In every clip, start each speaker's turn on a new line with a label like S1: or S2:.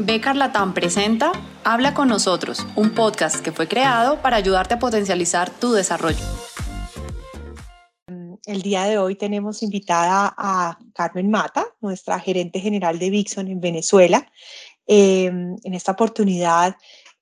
S1: Becar Latam presenta Habla con nosotros, un podcast que fue creado para ayudarte a potencializar tu desarrollo.
S2: El día de hoy tenemos invitada a Carmen Mata, nuestra gerente general de Vixon en Venezuela. Em, en esta oportunidad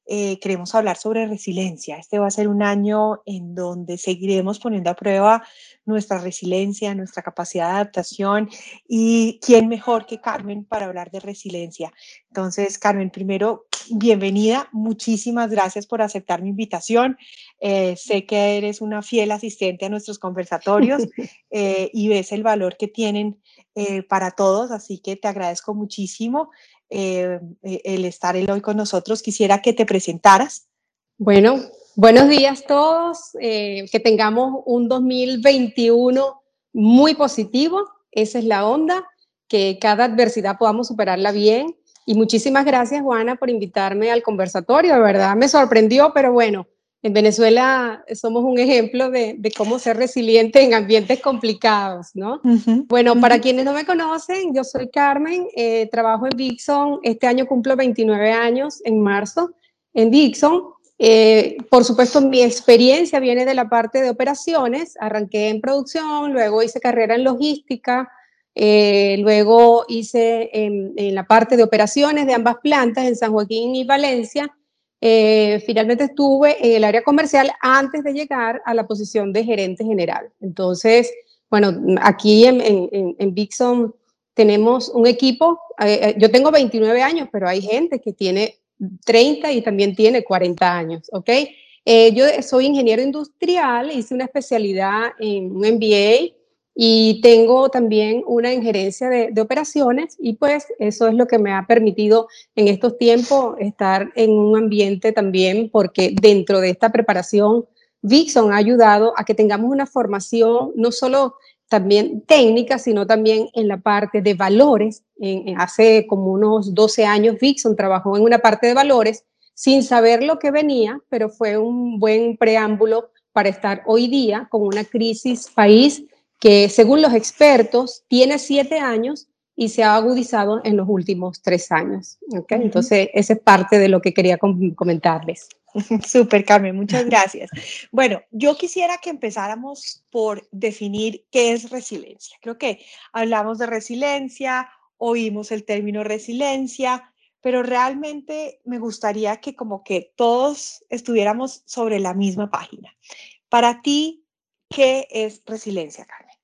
S2: eh, queremos hablar sobre resiliencia. Este va a ser un año en donde seguiremos poniendo a prueba nuestra resiliencia, nuestra capacidad de adaptación y quién mejor que Carmen para hablar de resiliencia. Entonces, Carmen, primero, bienvenida. Muchísimas gracias por aceptar mi invitación. Eh, sé que eres una fiel asistente a nuestros conversatorios eh, y ves el valor que tienen para todos, así que te agradezco muchísimo. Eh, eh, el estar hoy con nosotros. Quisiera que te presentaras.
S3: Bueno, buenos días todos, eh, que tengamos un 2021 muy positivo, esa es la onda, que cada adversidad podamos superarla bien. Y muchísimas gracias, Juana, por invitarme al conversatorio, de verdad me sorprendió, pero bueno, en Venezuela somos un ejemplo de, cómo ser resiliente en ambientes complicados, ¿no? bueno, para quienes no me conocen, yo soy Carmen, eh, trabajo en Dixon, este año cumplo 29 años, en marzo, en Dixon. Eh, por supuesto, mi experiencia viene de la parte de operaciones, arranqué en producción, luego hice carrera en logística, eh, luego hice en, en la parte de operaciones de ambas plantas, en San Joaquín y Valencia, eh, finalmente estuve en el área comercial antes de llegar a la posición de gerente general. Entonces, bueno, aquí en, en, tenemos un equipo, eh, eh, yo tengo 29 años, pero hay gente que tiene 30 y también tiene 40 años, ¿ok? yo soy ingeniero industrial, hice una especialidad en un MBA y tengo también una injerencia de, operaciones y pues eso es lo que me ha permitido en estos tiempos estar en un ambiente también porque dentro de esta preparación Vixon ha ayudado a que tengamos una formación no solo también técnica, sino también en la parte de valores. hace como unos 12 años Vixon trabajó en una parte de valores sin saber lo que venía, pero fue un buen preámbulo para estar hoy día con una crisis país que según los expertos tiene siete años y se ha agudizado en los últimos tres años. ¿okay? Entonces, esa es parte de lo que quería comentarles.
S2: Súper, Carmen, muchas gracias. Bueno, yo quisiera que empezáramos por definir qué es resiliencia. Creo que hablamos de resiliencia, oímos el término resiliencia, pero realmente me gustaría que como que todos estuviéramos sobre la misma página. Para ti, ¿qué es resiliencia, Carmen?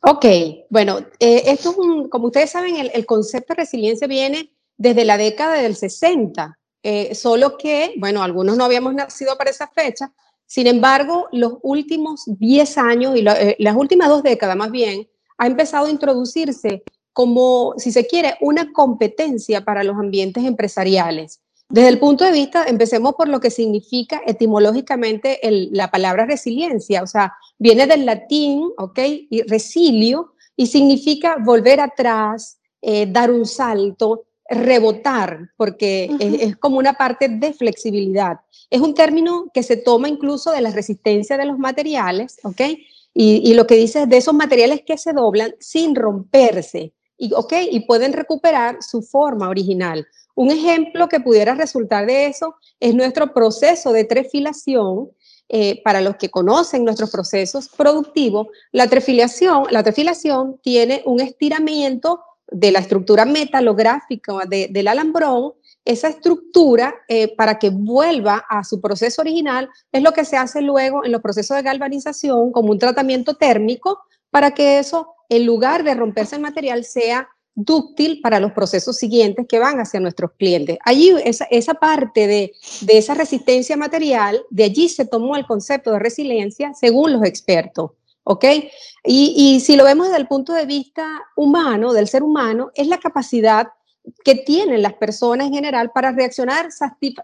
S3: Ok, bueno, eh, esto es un, como ustedes saben, el, concepto de resiliencia viene desde la década del 60, eh, solo que, bueno, algunos no habíamos nacido para esa fecha, sin embargo, los últimos 10 años y eh, las últimas dos décadas más bien, ha empezado a introducirse como, si se quiere, una competencia para los ambientes empresariales. Desde el punto de vista, empecemos por lo que significa etimológicamente la palabra resiliencia, o sea, viene del latín, ¿ok? Y resilio, y significa volver atrás, eh, dar un salto, rebotar, porque es, como una parte de flexibilidad. Es un término que se toma incluso de la resistencia de los materiales, ¿ok? Y, y lo que dice es de esos materiales que se doblan sin romperse, y, ¿ok? Y pueden recuperar su forma original. Un ejemplo que pudiera resultar de eso es nuestro proceso de trefilación. Eh, para los que conocen nuestros procesos productivos, la trefilación, la trefilación tiene un estiramiento de la estructura metalográfica del alambrón. Esa estructura, eh, para que vuelva a su proceso original, es lo que se hace luego en los procesos de galvanización como un tratamiento térmico para que eso, en lugar de romperse el material, sea dúctil para los procesos siguientes que van hacia nuestros clientes. Allí, esa, esa parte de, de, esa resistencia material, de allí se tomó el concepto de resiliencia según los expertos. ¿Ok? Y, y si lo vemos desde el punto de vista humano, del ser humano, es la capacidad que tienen las personas en general para reaccionar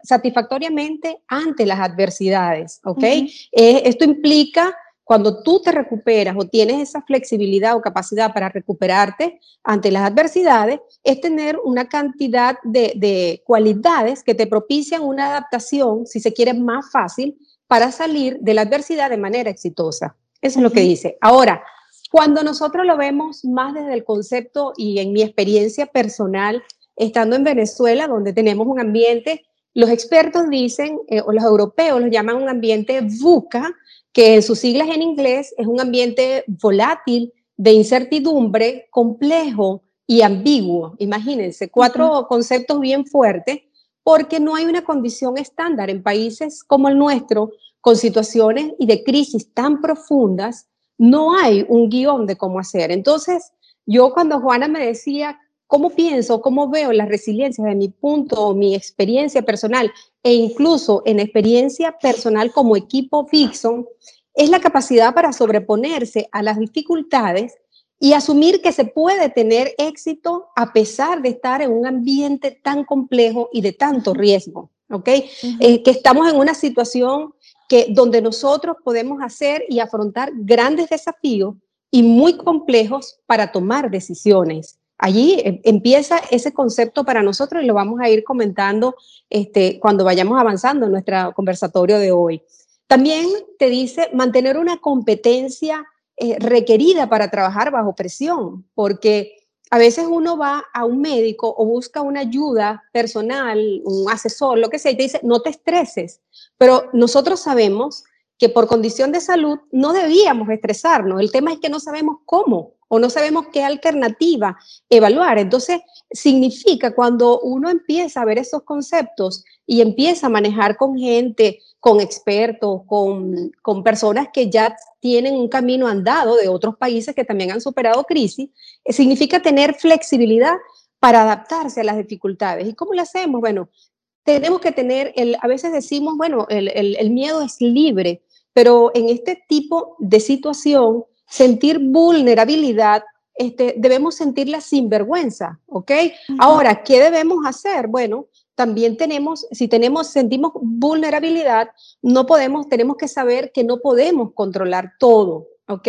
S3: satisfactoriamente ante las adversidades. ¿Ok? Eh, esto implica cuando tú te recuperas o tienes esa flexibilidad o capacidad para recuperarte ante las adversidades, es tener una cantidad de, cualidades que te propician una adaptación, si se quiere, más fácil para salir de la adversidad de manera exitosa. Eso es lo que dice. Ahora, cuando nosotros lo vemos más desde el concepto y en mi experiencia personal, estando en Venezuela, donde tenemos un ambiente, los expertos dicen, eh, o los europeos lo llaman un ambiente VUCA, que en sus siglas en inglés es un ambiente volátil, de incertidumbre, complejo y ambiguo. Imagínense, cuatro conceptos bien fuertes, porque no hay una condición estándar en países como el nuestro, con situaciones y de crisis tan profundas, no hay un guion de cómo hacer. Entonces, yo cuando Juana me decía, ¿cómo pienso, cómo veo la resiliencia de mi punto, mi experiencia personal e incluso en experiencia personal como equipo Vixon, es la capacidad para sobreponerse a las dificultades y asumir que se puede tener éxito a pesar de estar en un ambiente tan complejo y de tanto riesgo, ¿ok? Eh, que estamos en una situación que donde nosotros podemos hacer y afrontar grandes desafíos y muy complejos para tomar decisiones. Allí eh, empieza ese concepto para nosotros y lo vamos a ir comentando este, cuando vayamos avanzando en nuestro conversatorio de hoy. También te dice mantener una competencia eh, requerida para trabajar bajo presión, porque a veces uno va a un médico o busca una ayuda personal, un asesor, lo que sea, y te dice, no te estreses. Pero nosotros sabemos que por condición de salud no debíamos estresarnos. El tema es que no sabemos cómo o no sabemos qué alternativa evaluar. Entonces, significa cuando uno empieza a ver esos conceptos y empieza a manejar con gente, con expertos, con, con personas que ya tienen un camino andado de otros países que también han superado crisis, eh, significa tener flexibilidad para adaptarse a las dificultades. ¿Y cómo lo hacemos? Bueno, tenemos que tener, el, a veces decimos, bueno, el, el, el miedo es libre, pero en este tipo de situación, sentir vulnerabilidad este, debemos sentirla sin vergüenza, ¿ok? Ahora, ¿qué debemos hacer? Bueno, también tenemos, si tenemos, sentimos vulnerabilidad, no podemos, tenemos que saber que no podemos controlar todo, ¿ok?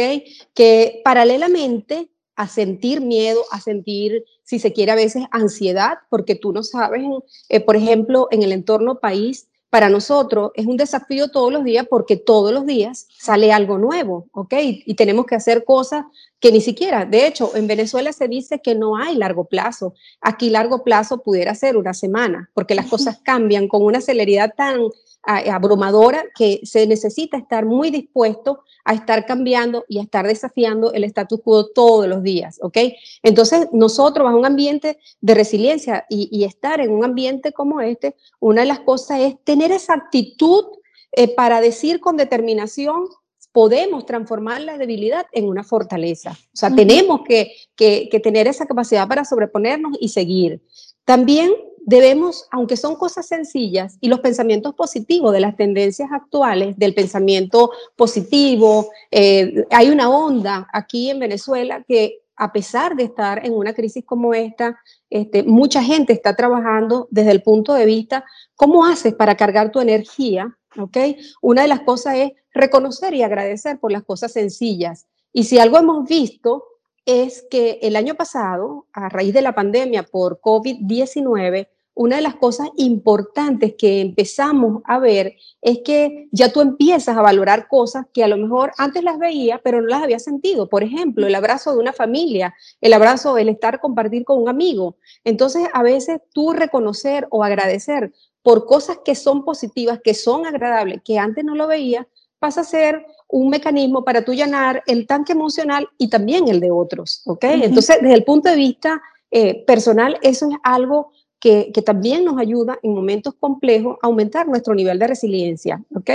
S3: Que paralelamente a sentir miedo, a sentir, si se quiere a veces, ansiedad, porque tú no sabes, eh, por ejemplo, en el entorno país, para nosotros es un desafío todos los días porque todos los días sale algo nuevo, ¿ok? Y tenemos que hacer cosas que ni siquiera, de hecho, en Venezuela se dice que no hay largo plazo. Aquí largo plazo pudiera ser una semana, porque las cosas cambian con una celeridad tan abrumadora que se necesita estar muy dispuesto a estar cambiando y a estar desafiando el status quo todos los días, ¿ok? Entonces, nosotros bajo un ambiente de resiliencia y, estar en un ambiente como este, una de las cosas es tener esa actitud eh, para decir con determinación, podemos transformar la debilidad en una fortaleza. O sea, tenemos que, que, que tener esa capacidad para sobreponernos y seguir. También debemos, aunque son cosas sencillas, y los pensamientos positivos de las tendencias actuales, del pensamiento positivo, eh, hay una onda aquí en Venezuela que a pesar de estar en una crisis como esta, este, mucha gente está trabajando desde el punto de vista, ¿cómo haces para cargar tu energía? ¿Okay? Una de las cosas es reconocer y agradecer por las cosas sencillas. Y si algo hemos visto es que el año pasado, a raíz de la pandemia por COVID-19, una de las cosas importantes que empezamos a ver es que ya tú empiezas a valorar cosas que a lo mejor antes las veía, pero no las había sentido. Por ejemplo, el abrazo de una familia, el abrazo, el estar, compartir con un amigo. Entonces, a veces tú reconocer o agradecer por cosas que son positivas, que son agradables, que antes no lo veía, pasa a ser un mecanismo para tú llenar el tanque emocional y también el de otros, ¿ok? Entonces, desde el punto de vista eh, personal, eso es algo que, también nos ayuda en momentos complejos a aumentar nuestro nivel de resiliencia, ¿ok?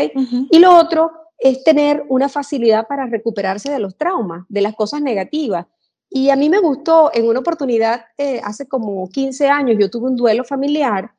S3: Y lo otro es tener una facilidad para recuperarse de los traumas, de las cosas negativas. Y a mí me gustó, en una oportunidad, eh, hace como 15 años, yo tuve un duelo familiar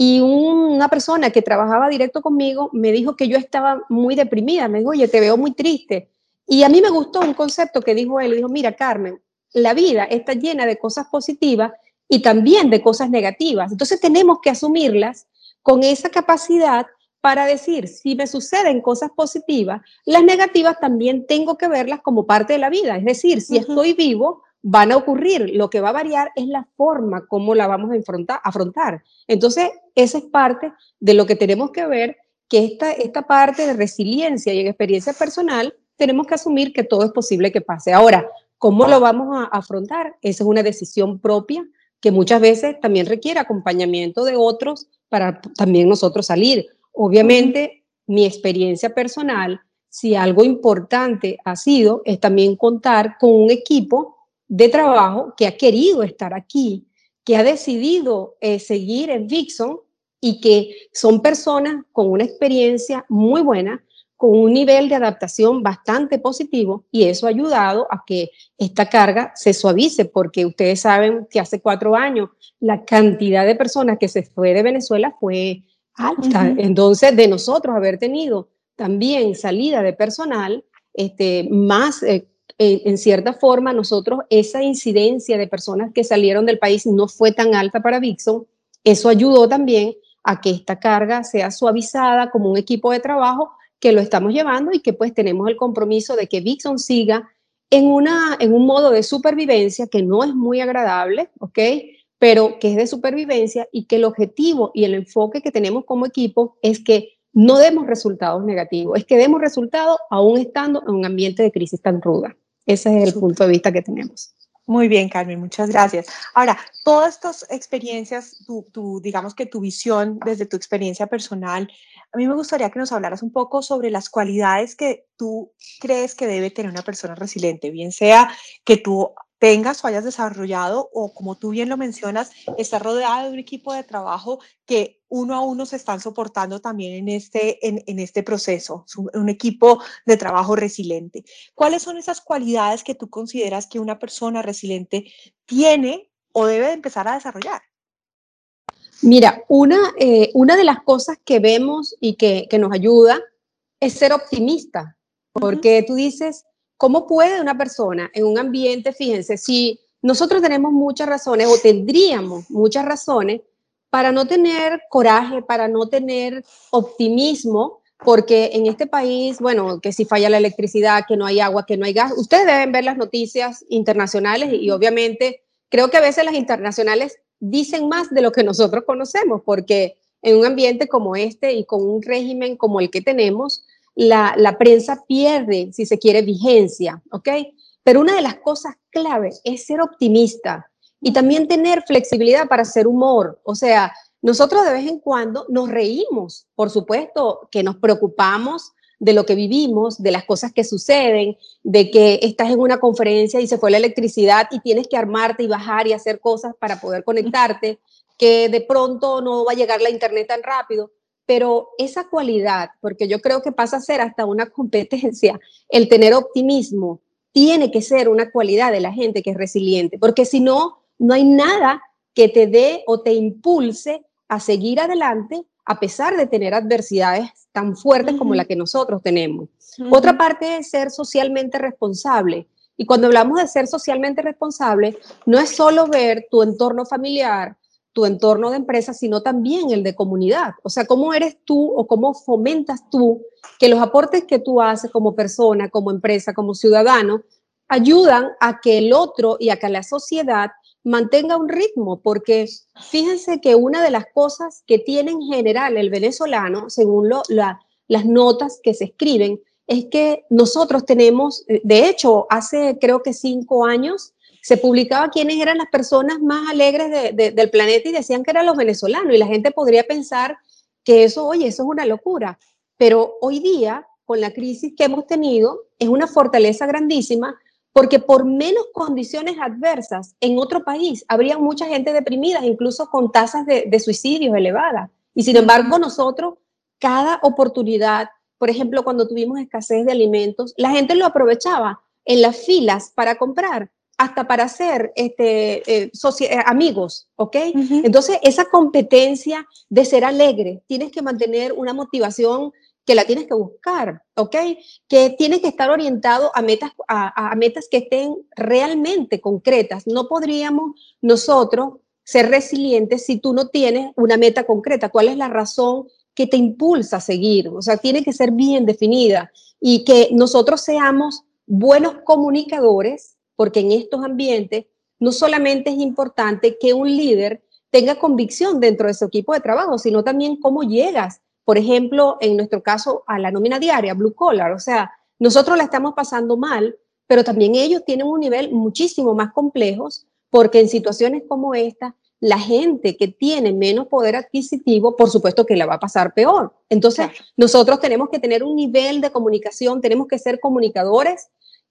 S3: y una persona que trabajaba directo conmigo me dijo que yo estaba muy deprimida. Me dijo, oye, te veo muy triste. Y a mí me gustó un concepto que dijo él. Dijo, mira, Carmen, la vida está llena de cosas positivas y también de cosas negativas. Entonces tenemos que asumirlas con esa capacidad para decir, si me suceden cosas positivas, las negativas también tengo que verlas como parte de la vida. Es decir, si estoy vivo, van a ocurrir. Lo que va a variar es la forma como la vamos a afrontar. Entonces, esa es parte de lo que tenemos que ver, que esta, esta parte de resiliencia y en experiencia personal, tenemos que asumir que todo es posible que pase. Ahora, ¿cómo lo vamos a afrontar? Esa es una decisión propia que muchas veces también requiere acompañamiento de otros para también nosotros salir. Obviamente, mi experiencia personal, si algo importante ha sido, es también contar con un equipo de trabajo que ha querido estar aquí, que ha decidido eh, seguir en Vixon y que son personas con una experiencia muy buena, con un nivel de adaptación bastante positivo y eso ha ayudado a que esta carga se suavice, porque ustedes saben que hace cuatro años la cantidad de personas que se fue de Venezuela fue alta. Entonces, de nosotros haber tenido también salida de personal, este, más, eh, en cierta forma, nosotros, esa incidencia de personas que salieron del país no fue tan alta para Vixon. Eso ayudó también a que esta carga sea suavizada como un equipo de trabajo que lo estamos llevando y que pues tenemos el compromiso de que Vixon siga en, una, en un modo de supervivencia que no es muy agradable, ¿ok? Pero que es de supervivencia y que el objetivo y el enfoque que tenemos como equipo es que no demos resultados negativos, es que demos resultados aún estando en un ambiente de crisis tan ruda. Ese es el punto de vista que tenemos.
S2: Muy bien, Carmen, muchas gracias. Ahora, todas estas experiencias, tu, digamos que tu visión desde tu experiencia personal, a mí me gustaría que nos hablaras un poco sobre las cualidades que tú crees que debe tener una persona resiliente, bien sea que tú tengas o hayas desarrollado o como tú bien lo mencionas, estar rodeada de un equipo de trabajo que uno a uno se están soportando también en este, en, este proceso, un equipo de trabajo resiliente. ¿Cuáles son esas cualidades que tú consideras que una persona resiliente tiene o debe de empezar a desarrollar?
S3: Mira, una, eh, una de las cosas que vemos y que, que nos ayuda es ser optimista, porque tú dices, ¿Cómo puede una persona en un ambiente, fíjense, si nosotros tenemos muchas razones o tendríamos muchas razones para no tener coraje, para no tener optimismo, porque en este país, bueno, que si falla la electricidad, que no hay agua, que no hay gas, ustedes deben ver las noticias internacionales y obviamente creo que a veces las internacionales dicen más de lo que nosotros conocemos, porque en un ambiente como este y con un régimen como el que tenemos, la, prensa pierde, si se quiere, vigencia, ¿ok? Pero una de las cosas claves es ser optimista y también tener flexibilidad para hacer humor. O sea, nosotros de vez en cuando nos reímos, por supuesto que nos preocupamos de lo que vivimos, de las cosas que suceden, de que estás en una conferencia y se fue la electricidad y tienes que armarte y bajar y hacer cosas para poder conectarte, que de pronto no va a llegar la internet tan rápido pero esa cualidad, porque yo creo que pasa a ser hasta una competencia, el tener optimismo, tiene que ser una cualidad de la gente que es resiliente, porque si no, no hay nada que te dé o te impulse a seguir adelante a pesar de tener adversidades tan fuertes como la que nosotros tenemos. Otra parte es ser socialmente responsable. Y cuando hablamos de ser socialmente responsable, no es solo ver tu entorno familiar, tu entorno de empresa, sino también el de comunidad. O sea, cómo eres tú o cómo fomentas tú que los aportes que tú haces como persona, como empresa, como ciudadano, ayudan a que el otro y a que la sociedad mantenga un ritmo, porque fíjense que una de las cosas que tiene en general el venezolano, según las notas que se escriben, es que nosotros tenemos, de hecho, hace creo que cinco años, se publicaba quiénes eran las personas más alegres del planeta y decían que eran los venezolanos. Y la gente podría pensar que eso, oye, eso es una locura. Pero hoy día, con la crisis que hemos tenido, es una fortaleza grandísima porque por menos condiciones adversas en otro país habría mucha gente deprimida, incluso con tasas de, de suicidios elevadas. Y sin embargo, nosotros, cada oportunidad, por ejemplo, cuando tuvimos escasez de alimentos, la gente lo aprovechaba en las filas para comprar hasta para ser este, eh, eh, amigos, ¿ok? Entonces, esa competencia de ser alegre, tienes que mantener una motivación que la tienes que buscar, ¿ok? Que tienes que estar orientado a metas, a, metas que estén realmente concretas. No podríamos nosotros ser resilientes si tú no tienes una meta concreta. ¿Cuál es la razón que te impulsa a seguir? O sea, tiene que ser bien definida y que nosotros seamos buenos comunicadores, porque en estos ambientes no solamente es importante que un líder tenga convicción dentro de su equipo de trabajo, sino también cómo llegas, por ejemplo, en nuestro caso, a la nómina diaria, blue collar. O sea, nosotros la estamos pasando mal, pero también ellos tienen un nivel muchísimo más complejo porque en situaciones como esta, la gente que tiene menos poder adquisitivo, por supuesto que la va a pasar peor. Entonces, nosotros tenemos que tener un nivel de comunicación, tenemos que ser comunicadores,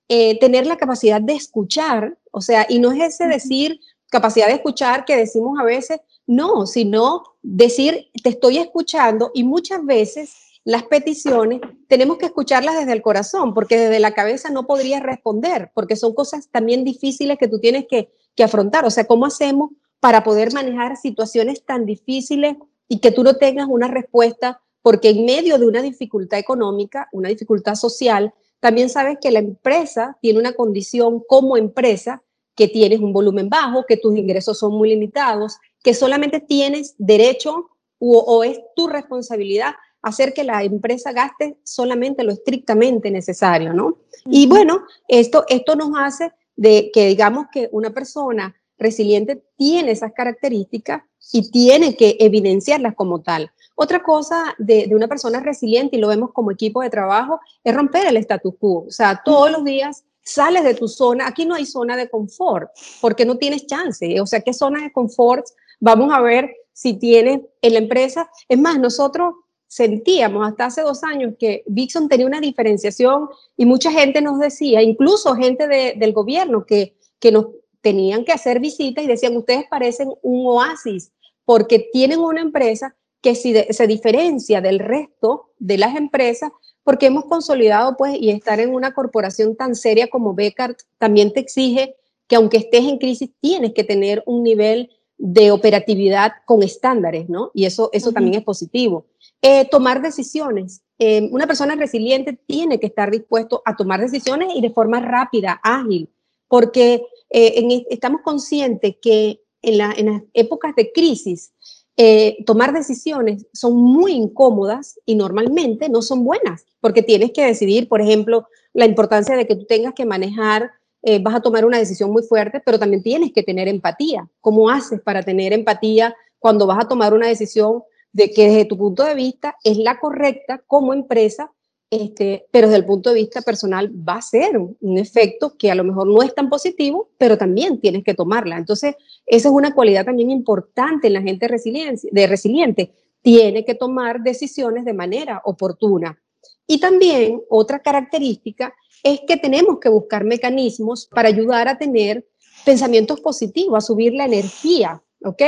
S3: eh, tener la capacidad de escuchar, o sea, y no es ese decir capacidad de escuchar que decimos a veces, no, sino decir, te estoy escuchando y muchas veces las peticiones tenemos que escucharlas desde el corazón, porque desde la cabeza no podrías responder, porque son cosas también difíciles que tú tienes que, que afrontar. O sea, ¿cómo hacemos para poder manejar situaciones tan difíciles y que tú no tengas una respuesta? Porque en medio de una dificultad económica, una dificultad social, también sabes que la empresa tiene una condición como empresa que tienes un volumen bajo, que tus ingresos son muy limitados, que solamente tienes derecho o, es tu responsabilidad hacer que la empresa gaste solamente lo estrictamente necesario, ¿no? Y bueno, esto, esto nos hace de que digamos que una persona resiliente tiene esas características y tiene que evidenciarlas como tal. Otra cosa de, de, una persona resiliente, y lo vemos como equipo de trabajo, es romper el status quo. O sea, todos los días sales de tu zona. Aquí no hay zona de confort, porque no tienes chance. O sea, ¿qué zona de confort? Vamos a ver si tienes en la empresa. Es más, nosotros sentíamos hasta hace dos años que Vixon tenía una diferenciación y mucha gente nos decía, incluso gente del gobierno, que, que nos tenían que hacer visitas y decían, ustedes parecen un oasis porque tienen una empresa que si se diferencia del resto de las empresas porque hemos consolidado pues y estar en una corporación tan seria como Beckard también te exige que aunque estés en crisis tienes que tener un nivel de operatividad con estándares, ¿no? Y eso, eso también es positivo. Eh, tomar decisiones. Eh, una persona resiliente tiene que estar dispuesto a tomar decisiones y de forma rápida, ágil, porque eh, estamos conscientes que en, en, las épocas de crisis, tomar decisiones son muy incómodas y normalmente no son buenas, porque tienes que decidir, por ejemplo, la importancia de que tú tengas que manejar vas a tomar una decisión muy fuerte, pero también tienes que tener empatía. ¿Cómo haces para tener empatía cuando vas a tomar una decisión de que desde tu punto de vista es la correcta como empresa, este, pero desde el punto de vista personal va a ser un, efecto que a lo mejor no es tan positivo, pero también tienes que tomarla. Entonces, esa es una cualidad también importante en la gente de resiliente. Tiene que tomar decisiones de manera oportuna. Y también otra característica es que tenemos que buscar mecanismos para ayudar a tener pensamientos positivos, a subir la energía, ¿ok?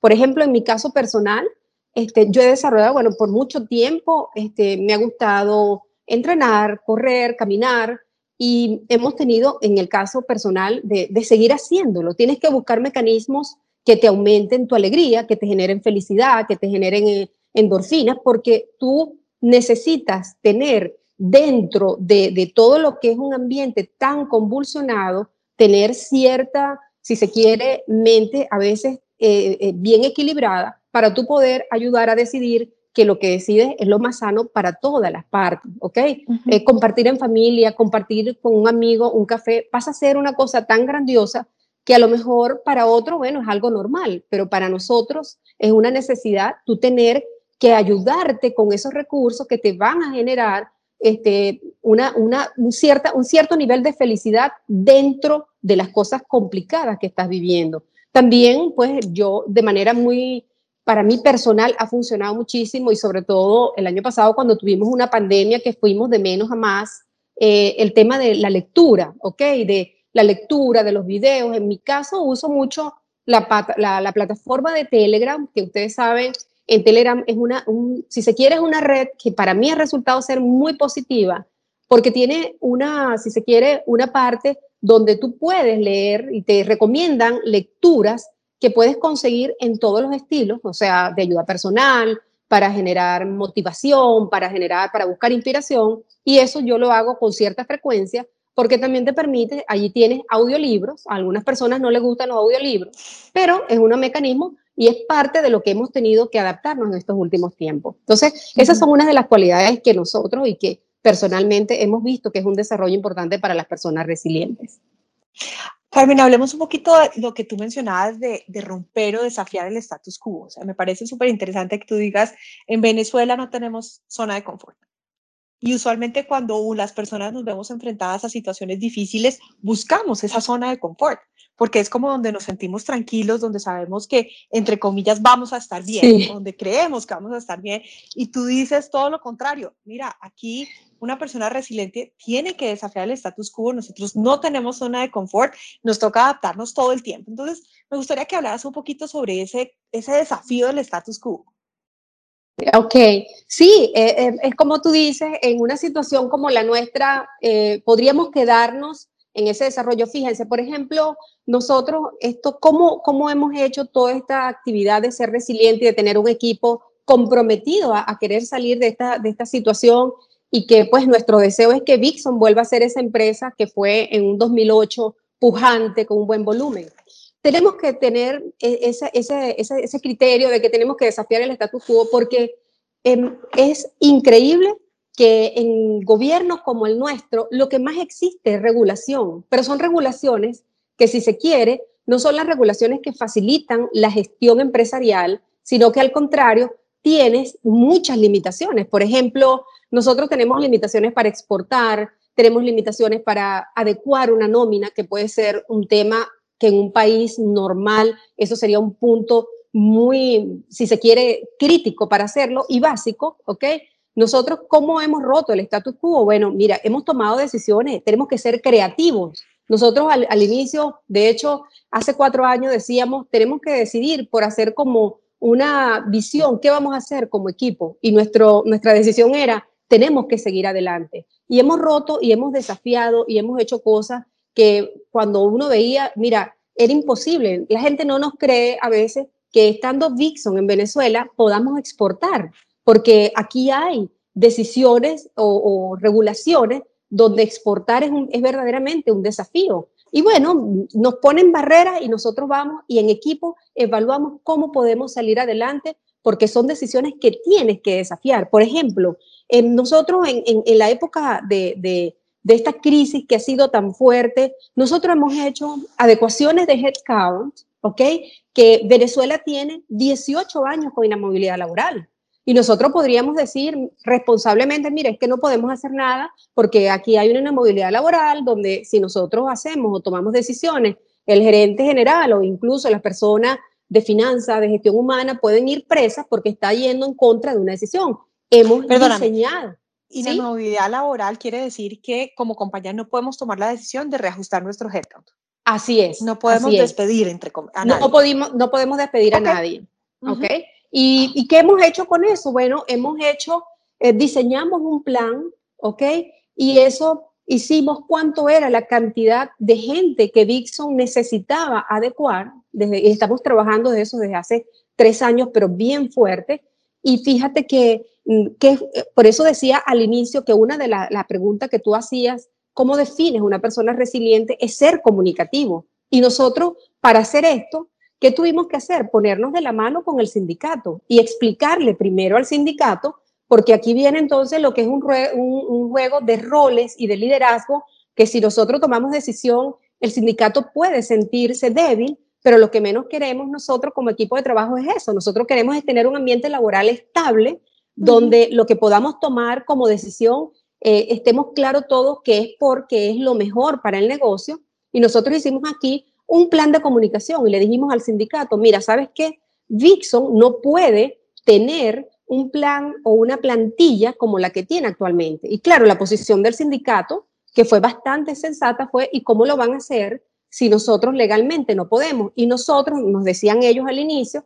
S3: Por ejemplo, en mi caso personal, este, yo he desarrollado, bueno, por mucho tiempo este, me ha gustado entrenar, correr, caminar y hemos tenido, en el caso personal, de, seguir haciéndolo. Tienes que buscar mecanismos que te aumenten tu alegría, que te generen felicidad, que te generen eh, endorfinas, porque tú necesitas tener dentro de, todo lo que es un ambiente tan convulsionado, tener cierta, si se quiere, mente a veces eh, eh, bien equilibrada para tú poder ayudar a decidir que lo que decides es lo más sano para todas las partes, ¿ok? Eh, compartir en familia, compartir con un amigo un café, pasa a ser una cosa tan grandiosa que a lo mejor para otro, bueno, es algo normal, pero para nosotros es una necesidad tú tener que ayudarte con esos recursos que te van a generar este, una, una, un, cierta, un cierto nivel de felicidad dentro de las cosas complicadas que estás viviendo. También, pues yo de manera muy para mí personal ha funcionado muchísimo y sobre todo el año pasado cuando tuvimos una pandemia que fuimos de menos a más, eh, el tema de la lectura, ¿ok? De la lectura, de los videos. En mi caso uso mucho la, la, plataforma de Telegram, que ustedes saben, en Telegram es una, si se quiere, es una red que para mí ha resultado ser muy positiva, porque tiene una, si se quiere, una parte donde tú puedes leer y te recomiendan lecturas que puedes conseguir en todos los estilos, o sea, de ayuda personal, para generar motivación, para generar, para buscar inspiración, y eso yo lo hago con cierta frecuencia porque también te permite, allí tienes audiolibros, a algunas personas no les gustan los audiolibros, pero es un mecanismo y es parte de lo que hemos tenido que adaptarnos en estos últimos tiempos. Entonces, esas son unas de las cualidades que nosotros y que personalmente hemos visto que es un desarrollo importante para las personas resilientes.
S2: Carmen, hablemos un poquito de lo que tú mencionabas de, romper o desafiar el status quo. O sea, me parece súper interesante que tú digas, en Venezuela no tenemos zona de confort. Y usualmente cuando las personas nos vemos enfrentadas a situaciones difíciles, buscamos esa zona de confort, porque es como donde nos sentimos tranquilos, donde sabemos que, entre comillas, vamos a estar bien, donde creemos que vamos a estar bien. Y tú dices todo lo contrario. Mira, aquí una persona resiliente tiene que desafiar el status quo. Nosotros no tenemos zona de confort, nos toca adaptarnos todo el tiempo. Entonces, me gustaría que hablaras un poquito sobre ese, ese desafío del status quo.
S3: Ok, sí, eh, eh, es como tú dices, en una situación como la nuestra, eh, podríamos quedarnos en ese desarrollo. Fíjense, por ejemplo, nosotros, esto, ¿cómo, ¿cómo hemos hecho toda esta actividad de ser resiliente y de tener un equipo comprometido a, querer salir de esta, de esta situación y que pues nuestro deseo es que Vixon vuelva a ser esa empresa que fue en un 2008 pujante con un buen volumen tenemos que tener e, ese, ese, ese, criterio de que tenemos que desafiar el status quo porque em, es increíble que en gobiernos como el nuestro lo que más existe es regulación, pero son regulaciones que si se quiere, no son las regulaciones que facilitan la gestión empresarial, sino que al contrario, tienes muchas limitaciones. Por ejemplo, nosotros tenemos limitaciones para exportar, tenemos limitaciones para adecuar una nómina, que puede ser un tema que en un país normal eso sería un punto muy, si se quiere, crítico para hacerlo y básico, ¿ok? Nosotros, ¿cómo hemos roto el status quo? Bueno, mira, hemos tomado decisiones, tenemos que ser creativos. Nosotros al, al inicio, de hecho, hace cuatro años decíamos, tenemos que decidir por hacer como una visión, qué vamos a hacer como equipo. Y nuestro, nuestra decisión era, tenemos que seguir adelante. Y hemos roto y hemos desafiado y hemos hecho cosas que cuando uno veía, mira, era imposible. La gente no nos cree a veces que estando Vixon en Venezuela podamos exportar, porque aquí hay decisiones o, regulaciones donde exportar es, es verdaderamente un desafío. Y bueno, nos ponen barreras y nosotros vamos y en equipo evaluamos cómo podemos salir adelante porque son decisiones que tienes que desafiar. Por ejemplo, en nosotros en, en, la época de, de esta crisis que ha sido tan fuerte, nosotros hemos hecho adecuaciones de headcount, ¿ok? Que Venezuela tiene 18 años con inamovilidad laboral. Y nosotros podríamos decir responsablemente, mire, es que no podemos hacer nada porque aquí hay una inamovilidad laboral donde si nosotros hacemos o tomamos decisiones, el gerente general o incluso las personas de finanzas, de gestión humana, pueden ir presas porque está yendo en contra de una decisión. Hemos diseñado.
S2: Y la movilidad laboral quiere decir que como compañía no podemos tomar la decisión de reajustar nuestro headcount.
S3: Así es.
S2: No podemos despedir entre
S3: a nadie. No, podemos, no podemos despedir a nadie. ¿Ok? ¿Y, ¿Y, qué hemos hecho con eso? Bueno, hemos hecho, eh, diseñamos un plan, ¿ok? Y eso hicimos cuánto era la cantidad de gente que Dixon necesitaba adecuar. Estamos trabajando de eso desde hace tres años, pero bien fuerte. Y fíjate que Mm, que, eh, por eso decía al inicio que una de las la preguntas que tú hacías, ¿cómo defines una persona resiliente? Es ser comunicativo. Y nosotros, para hacer esto, ¿qué tuvimos que hacer? Ponernos de la mano con el sindicato y explicarle primero al sindicato, porque aquí viene entonces lo que es un, un juego de roles y de liderazgo, que si nosotros tomamos decisión, el sindicato puede sentirse débil, pero lo que menos queremos nosotros como equipo de trabajo es eso. Nosotros queremos es tener un ambiente laboral estable donde lo que podamos tomar como decisión eh, estemos claros todos que es porque es lo mejor para el negocio. Y nosotros hicimos aquí un plan de comunicación y le dijimos al sindicato, mira, ¿sabes qué? Vixon no puede tener un plan o una plantilla como la que tiene actualmente. Y claro, la posición del sindicato, que fue bastante sensata, fue, ¿y cómo lo van a hacer si nosotros legalmente no podemos? Y nosotros, nos decían ellos al inicio,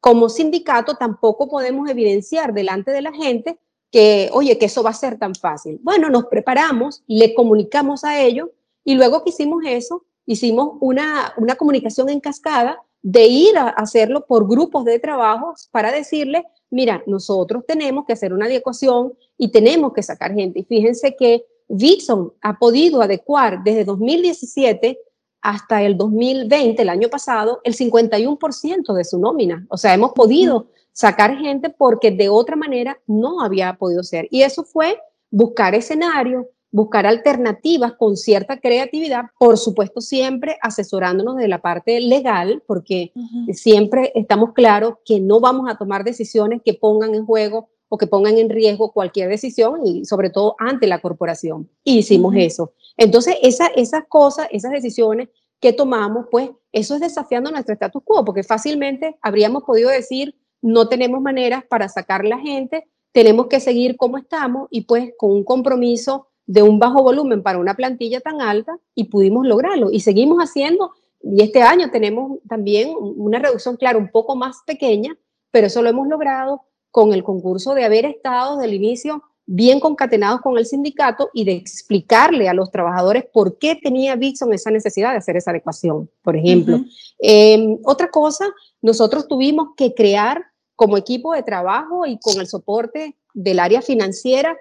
S3: como sindicato tampoco podemos evidenciar delante de la gente que, oye, que eso va a ser tan fácil. Bueno, nos preparamos, le comunicamos a ellos y luego que hicimos eso, hicimos una, una comunicación en cascada de ir a hacerlo por grupos de trabajo para decirle, mira, nosotros tenemos que hacer una adecuación y tenemos que sacar gente. Y fíjense que Vixon ha podido adecuar desde 2017 hasta el 2020, el año pasado, el 51% de su nómina. O sea, hemos podido sacar gente porque de otra manera no había podido ser. Y eso fue buscar escenarios, buscar alternativas con cierta creatividad, por supuesto siempre asesorándonos de la parte legal, porque siempre estamos claros que no vamos a tomar decisiones que pongan en juego o que pongan en riesgo cualquier decisión y sobre todo ante la corporación. Y hicimos eso. Entonces, esa, esas cosas, esas decisiones que tomamos, pues eso es desafiando nuestro status quo, porque fácilmente habríamos podido decir, no tenemos maneras para sacar la gente, tenemos que seguir como estamos y pues con un compromiso de un bajo volumen para una plantilla tan alta y pudimos lograrlo y seguimos haciendo y este año tenemos también una reducción, claro, un poco más pequeña, pero eso lo hemos logrado con el concurso de haber estado desde el inicio bien concatenados con el sindicato y de explicarle a los trabajadores por qué tenía Vixon esa necesidad de hacer esa adecuación, por ejemplo. Em, otra cosa, nosotros tuvimos que crear como equipo de trabajo y con el soporte del área financiera,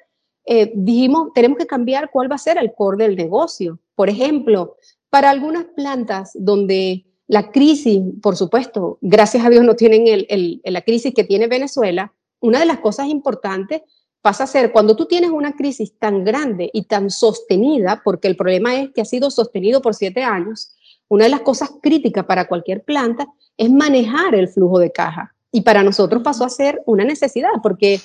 S3: eh, dijimos, tenemos que cambiar cuál va a ser el core del negocio. Por ejemplo, para algunas plantas donde la crisis, por supuesto, gracias a Dios no tienen el, la crisis que tiene Venezuela, una de las cosas importantes pasa a ser cuando tú tienes una crisis tan grande y tan sostenida, porque el problema es que ha sido sostenido por siete años, una de las cosas críticas para cualquier planta es manejar el flujo de caja. Y para nosotros pasó a ser una necesidad, porque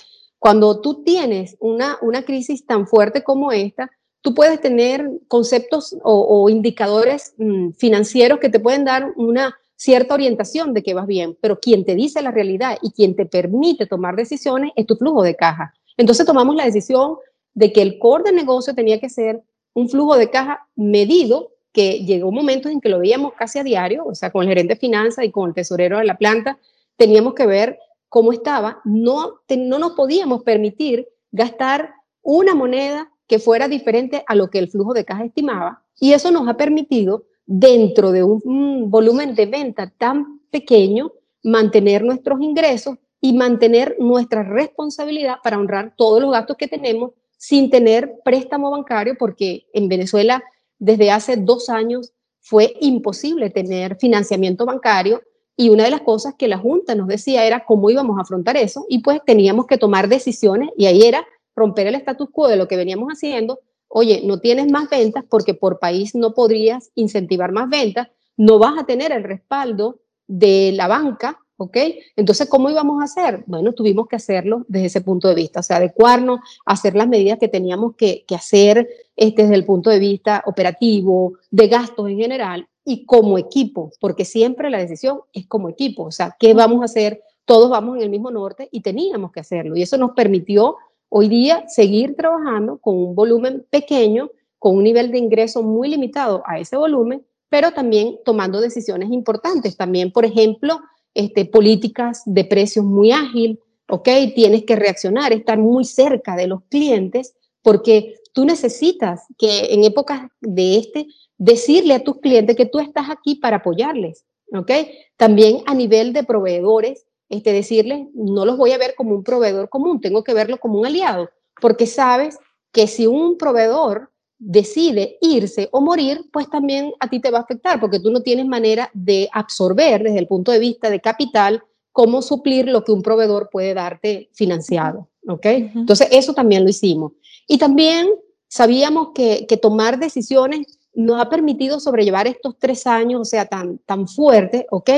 S3: cuando tú tienes una, una crisis tan fuerte como esta, tú puedes tener conceptos o, indicadores mm, financieros que te pueden dar una cierta orientación de que vas bien, pero quien te dice la realidad y quien te permite tomar decisiones es tu flujo de caja. Entonces tomamos la decisión de que el core de negocio tenía que ser un flujo de caja medido, que llegó momentos en que lo veíamos casi a diario, o sea, con el gerente de finanzas y con el tesorero de la planta, teníamos que ver cómo estaba. No, no nos podíamos permitir gastar una moneda que fuera diferente a lo que el flujo de caja estimaba. Y eso nos ha permitido, dentro de un volumen de venta tan pequeño, mantener nuestros ingresos y mantener nuestra responsabilidad para honrar todos los gastos que tenemos sin tener préstamo bancario, porque en Venezuela desde hace dos años fue imposible tener financiamiento bancario y una de las cosas que la Junta nos decía era cómo íbamos a afrontar eso y pues teníamos que tomar decisiones y ahí era romper el status quo de lo que veníamos haciendo. Oye, no tienes más ventas porque por país no podrías incentivar más ventas, no vas a tener el respaldo de la banca ¿ok? Entonces, ¿cómo íbamos a hacer? Bueno, tuvimos que hacerlo desde ese punto de vista, o sea, adecuarnos, hacer las medidas que teníamos que, hacer este, desde el punto de vista operativo, de gastos en general y como equipo, porque siempre la decisión es como equipo, o sea, ¿qué vamos a hacer? Todos vamos en el mismo norte y teníamos que hacerlo y eso nos permitió hoy día seguir trabajando con un volumen pequeño, con un nivel de ingreso muy limitado a ese volumen, pero también tomando decisiones importantes. También, por ejemplo, este, políticas de precios muy ágil, ¿ok? Tienes que reaccionar, estar muy cerca de los clientes, porque tú necesitas que en épocas de este, decirle a tus clientes que tú estás aquí para apoyarles, ¿ok? También a nivel de proveedores, este, decirles, no los voy a ver como un proveedor común, tengo que verlo como un aliado, porque sabes que si un proveedor decide irse o morir, pues también a ti te va a afectar, porque tú no tienes manera de absorber desde el punto de vista de capital cómo suplir lo que un proveedor puede darte financiado, ¿ok? Entonces, eso también lo hicimos. Y también sabíamos que, tomar decisiones nos ha permitido sobrellevar estos tres años, o sea, tan, tan fuertes, ¿ok?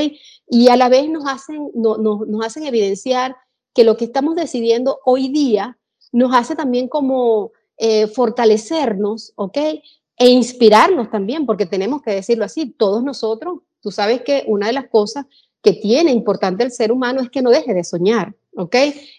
S3: Y a la vez nos hacen, no, nos hacen evidenciar que lo que estamos decidiendo hoy día nos hace también como eh, fortalecernos, ¿ok? E inspirarnos también, porque tenemos que decirlo así, todos nosotros, tú sabes que una de las cosas que tiene importante el ser humano es que no deje de soñar, ¿ok?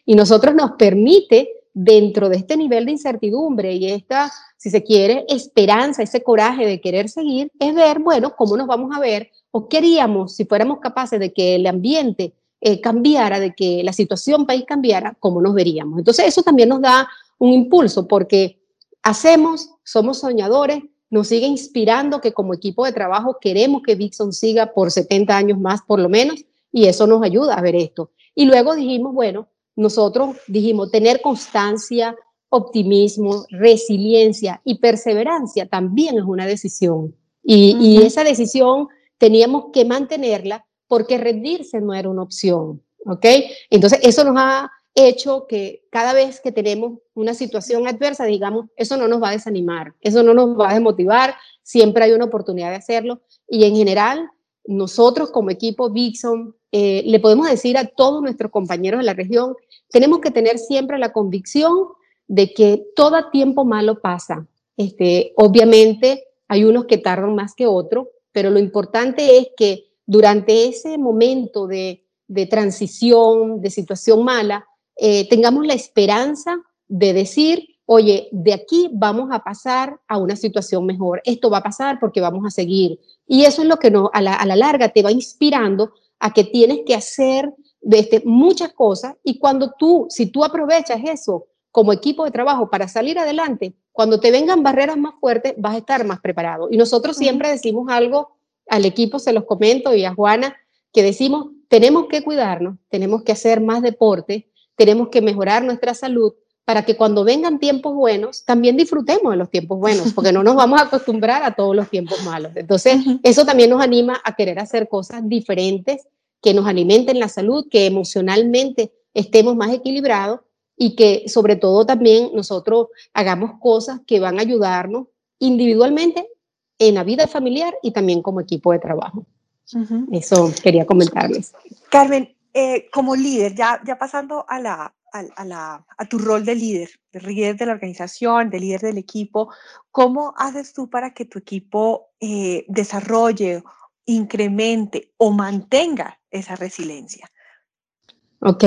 S3: Y nosotros nos permite, dentro de este nivel de incertidumbre y esta, si se quiere, esperanza, ese coraje de querer seguir, es ver, bueno, cómo nos vamos a ver o queríamos, si fuéramos capaces de que el ambiente eh, cambiara, de que la situación país cambiara, cómo nos veríamos. Entonces, eso también nos da un impulso porque hacemos, somos soñadores, nos sigue inspirando que como equipo de trabajo queremos que Vixon siga por 70 años más por lo menos y eso nos ayuda a ver esto. Y luego dijimos, bueno, nosotros dijimos tener constancia, optimismo, resiliencia y perseverancia también es una decisión. Y, y, esa decisión teníamos que mantenerla porque rendirse no era una opción. ¿Ok? Entonces, eso nos ha hecho que cada vez que tenemos una situación adversa, digamos, eso no nos va a desanimar, eso no nos va a desmotivar, siempre hay una oportunidad de hacerlo y en general nosotros como equipo Vixon eh, le podemos decir a todos nuestros compañeros de la región, tenemos que tener siempre la convicción de que todo tiempo malo pasa. Este, obviamente hay unos que tardan más que otros, pero lo importante es que durante ese momento de, transición, de situación mala, eh, tengamos la esperanza de decir, oye, de aquí vamos a pasar a una situación mejor. Esto va a pasar porque vamos a seguir. Y eso es lo que no, a, la, larga te va inspirando a que tienes que hacer este, muchas cosas y cuando tú, si tú aprovechas eso como equipo de trabajo para salir adelante, cuando te vengan barreras más fuertes, vas a estar más preparado. Y nosotros siempre decimos algo al equipo, se los comento y a Juana, que decimos, tenemos que cuidarnos, tenemos que hacer más deporte, tenemos que mejorar nuestra salud, para que cuando vengan tiempos buenos, también disfrutemos de los tiempos buenos, porque no nos vamos a acostumbrar a todos los tiempos malos. Entonces, eso también nos anima a querer hacer cosas diferentes, que nos alimenten la salud, que emocionalmente estemos más equilibrados y que sobre todo también nosotros hagamos cosas que van a ayudarnos individualmente en la vida familiar y también como equipo de trabajo. Eso quería comentarles.
S2: Carmen, eh, como líder, ya, ya pasando a la, a, tu rol de líder, de líder de la organización, de líder del equipo, ¿cómo haces tú para que tu equipo eh, desarrolle, incremente o mantenga esa resiliencia?
S3: Ok,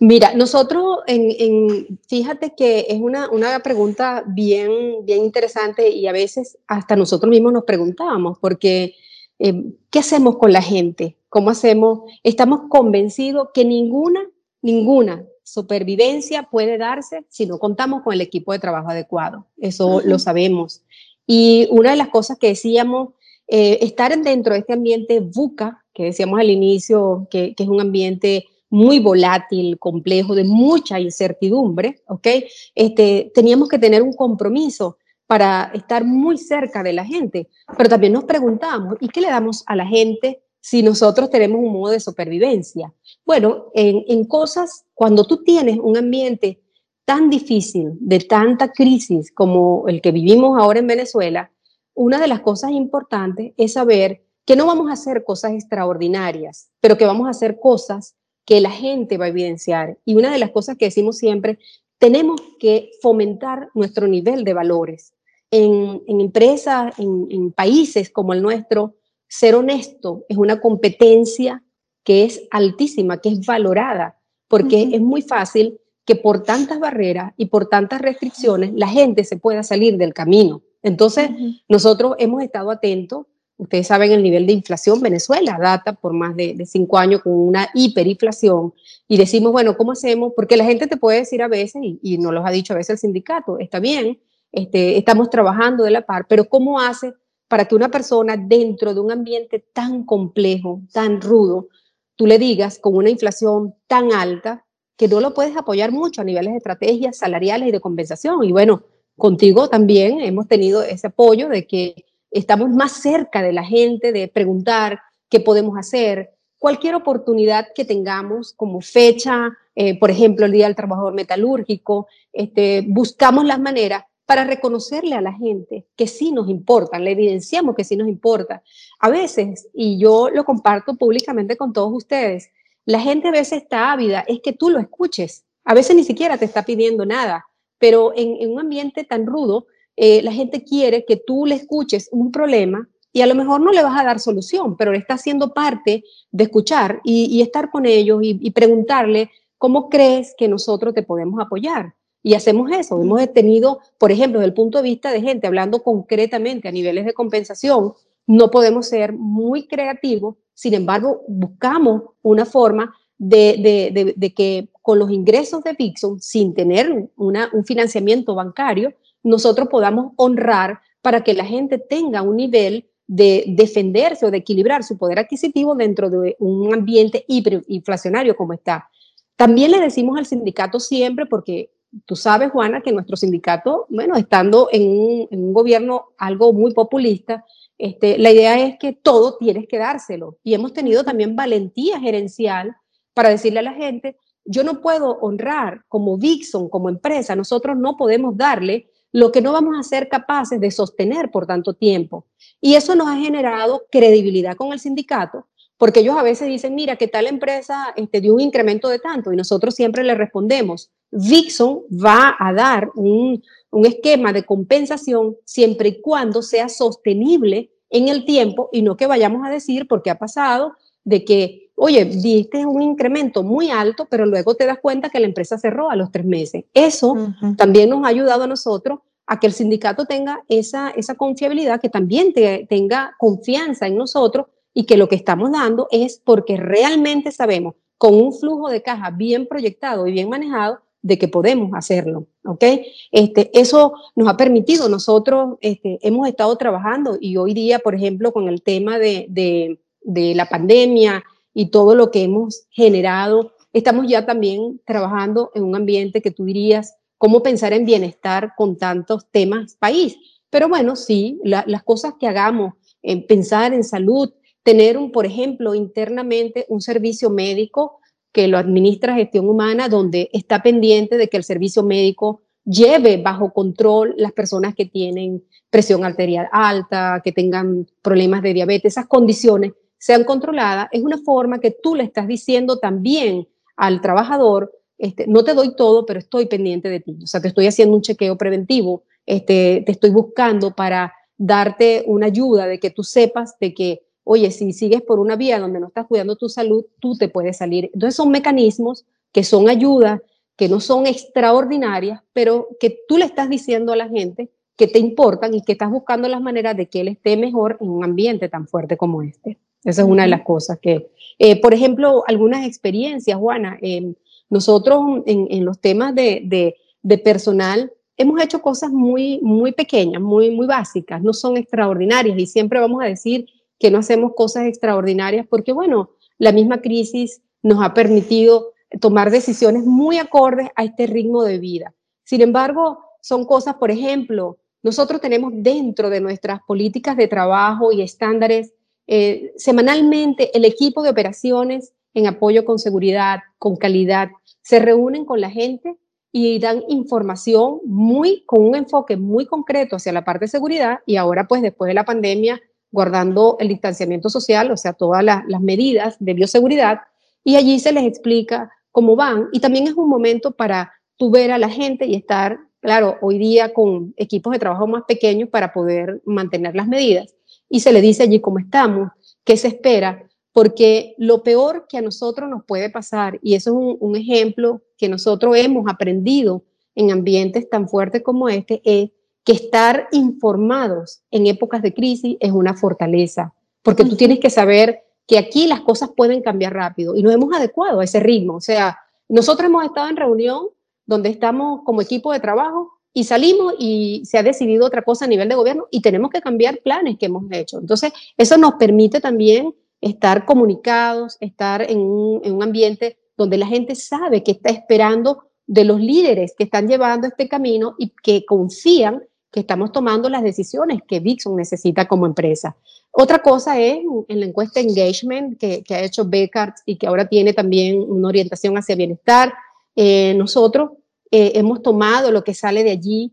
S3: mira, nosotros, en, fíjate que es una, una, pregunta bien, bien interesante y a veces hasta nosotros mismos nos preguntábamos, porque eh, ¿qué hacemos con la gente? ¿Cómo hacemos? Estamos convencidos que ninguna, ninguna supervivencia puede darse si no contamos con el equipo de trabajo adecuado. Eso lo sabemos. Y una de las cosas que decíamos, eh, estar dentro de este ambiente VUCA, que decíamos al inicio, que, es un ambiente muy volátil, complejo, de mucha incertidumbre, ¿ok? Este, teníamos que tener un compromiso para estar muy cerca de la gente, pero también nos preguntábamos, ¿y qué le damos a la gente si nosotros tenemos un modo de supervivencia? Bueno, en, cosas, cuando tú tienes un ambiente tan difícil, de tanta crisis como el que vivimos ahora en Venezuela, una de las cosas importantes es saber que no vamos a hacer cosas extraordinarias, pero que vamos a hacer cosas que la gente va a evidenciar. Y una de las cosas que decimos siempre, tenemos que fomentar nuestro nivel de valores. En, empresas, en países como el nuestro, ser honesto es una competencia que es altísima, que es valorada, porque es muy fácil que por tantas barreras y por tantas restricciones la gente se pueda salir del camino. Entonces, nosotros hemos estado atentos, ustedes saben el nivel de inflación, Venezuela data por más de, cinco años con una hiperinflación y decimos, bueno, ¿cómo hacemos? Porque la gente te puede decir a veces, y, y nos lo ha dicho a veces el sindicato, está bien, este, estamos trabajando de la par, pero ¿cómo hace para que una persona dentro de un ambiente tan complejo, tan rudo, tú le digas con una inflación tan alta que no lo puedes apoyar mucho a niveles de estrategias salariales y de compensación. Y bueno, contigo también hemos tenido ese apoyo de que estamos más cerca de la gente, de preguntar qué podemos hacer, cualquier oportunidad que tengamos como fecha, eh, por ejemplo, el Día del Trabajador Metalúrgico, este, buscamos las maneras para reconocerle a la gente que sí nos importa, le evidenciamos que sí nos importa. A veces, y yo lo comparto públicamente con todos ustedes, la gente a veces está ávida, es que tú lo escuches. A veces ni siquiera te está pidiendo nada, pero en, un ambiente tan rudo, eh, la gente quiere que tú le escuches un problema y a lo mejor no le vas a dar solución, pero le está haciendo parte de escuchar y, estar con ellos y preguntarle cómo crees que nosotros te podemos apoyar. Y hacemos eso. Hemos tenido, por ejemplo, desde el punto de vista de gente, hablando concretamente a niveles de compensación, no podemos ser muy creativos, sin embargo, buscamos una forma de, que con los ingresos de Pixon, sin tener una, un financiamiento bancario, nosotros podamos honrar para que la gente tenga un nivel de defenderse o de equilibrar su poder adquisitivo dentro de un ambiente hiperinflacionario como está. También le decimos al sindicato siempre, porque tú sabes, Juana, que nuestro sindicato, bueno, estando en un, gobierno algo muy populista, este, la idea es que todo tienes que dárselo. Y hemos tenido también valentía gerencial para decirle a la gente, yo no puedo honrar como Dixon, como empresa, nosotros no podemos darle lo que no vamos a ser capaces de sostener por tanto tiempo. Y eso nos ha generado credibilidad con el sindicato porque ellos a veces dicen, mira, que tal empresa este, dio un incremento de tanto y nosotros siempre le respondemos, Vixon va a dar un, un esquema de compensación siempre y cuando sea sostenible en el tiempo y no que vayamos a decir, porque ha pasado, de que, oye, diste un incremento muy alto, pero luego te das cuenta que la empresa cerró a los tres meses. Eso también nos ha ayudado a nosotros a que el sindicato tenga esa, esa confiabilidad, que también tenga confianza en nosotros y que lo que estamos dando es porque realmente sabemos, con un flujo de caja bien proyectado y bien manejado, de que podemos hacerlo, ¿ok? Este, eso nos ha permitido, nosotros este, hemos estado trabajando y hoy día, por ejemplo, con el tema de, de, la pandemia y todo lo que hemos generado, estamos ya también trabajando en un ambiente que tú dirías, ¿cómo pensar en bienestar con tantos temas país? Pero bueno, sí, las cosas que hagamos, en pensar en salud, tener, un, por ejemplo, internamente un servicio médico que lo administra gestión humana, donde está pendiente de que el servicio médico lleve bajo control las personas que tienen presión arterial alta, que tengan problemas de diabetes, esas condiciones sean controladas, es una forma que tú le estás diciendo también al trabajador, este, no te doy todo, pero estoy pendiente de ti, o sea, te estoy haciendo un chequeo preventivo, este, te estoy buscando para darte una ayuda de que tú sepas de que oye, si sigues por una vía donde no estás cuidando tu salud, tú te puedes salir. Entonces son mecanismos que son ayudas, que no son extraordinarias, pero que tú le estás diciendo a la gente que te importan y que estás buscando las maneras de que él esté mejor en un ambiente tan fuerte como este. Esa es una de las cosas que, eh, por ejemplo, algunas experiencias, Juana, eh, nosotros en, los temas de, de, personal hemos hecho cosas muy, muy pequeñas, muy, muy básicas, no son extraordinarias y siempre vamos a decir que no hacemos cosas extraordinarias porque, bueno, la misma crisis nos ha permitido tomar decisiones muy acordes a este ritmo de vida. Sin embargo, son cosas, por ejemplo, nosotros tenemos dentro de nuestras políticas de trabajo y estándares, eh, semanalmente el equipo de operaciones en apoyo con seguridad, con calidad, se reúnen con la gente y dan información muy con un enfoque muy concreto hacia la parte de seguridad y ahora pues después de la pandemia guardando el distanciamiento social, o sea, todas las, medidas de bioseguridad, y allí se les explica cómo van. Y también es un momento para tú ver a la gente y estar, claro, hoy día con equipos de trabajo más pequeños para poder mantener las medidas. Y se le dice allí cómo estamos, qué se espera, porque lo peor que a nosotros nos puede pasar, y eso es un, un ejemplo que nosotros hemos aprendido en ambientes tan fuertes como este, es que estar informados en épocas de crisis es una fortaleza, porque tú tienes que saber que aquí las cosas pueden cambiar rápido y nos hemos adecuado a ese ritmo. O sea, nosotros hemos estado en reunión donde estamos como equipo de trabajo y salimos y se ha decidido otra cosa a nivel de gobierno y tenemos que cambiar planes que hemos hecho. Entonces, eso nos permite también estar comunicados, estar en un, en un ambiente donde la gente sabe que está esperando de los líderes que están llevando este camino y que confían que estamos tomando las decisiones que Vixon necesita como empresa. Otra cosa es en la encuesta Engagement que, ha hecho Beckard y que ahora tiene también una orientación hacia bienestar. Eh, nosotros eh, hemos tomado lo que sale de allí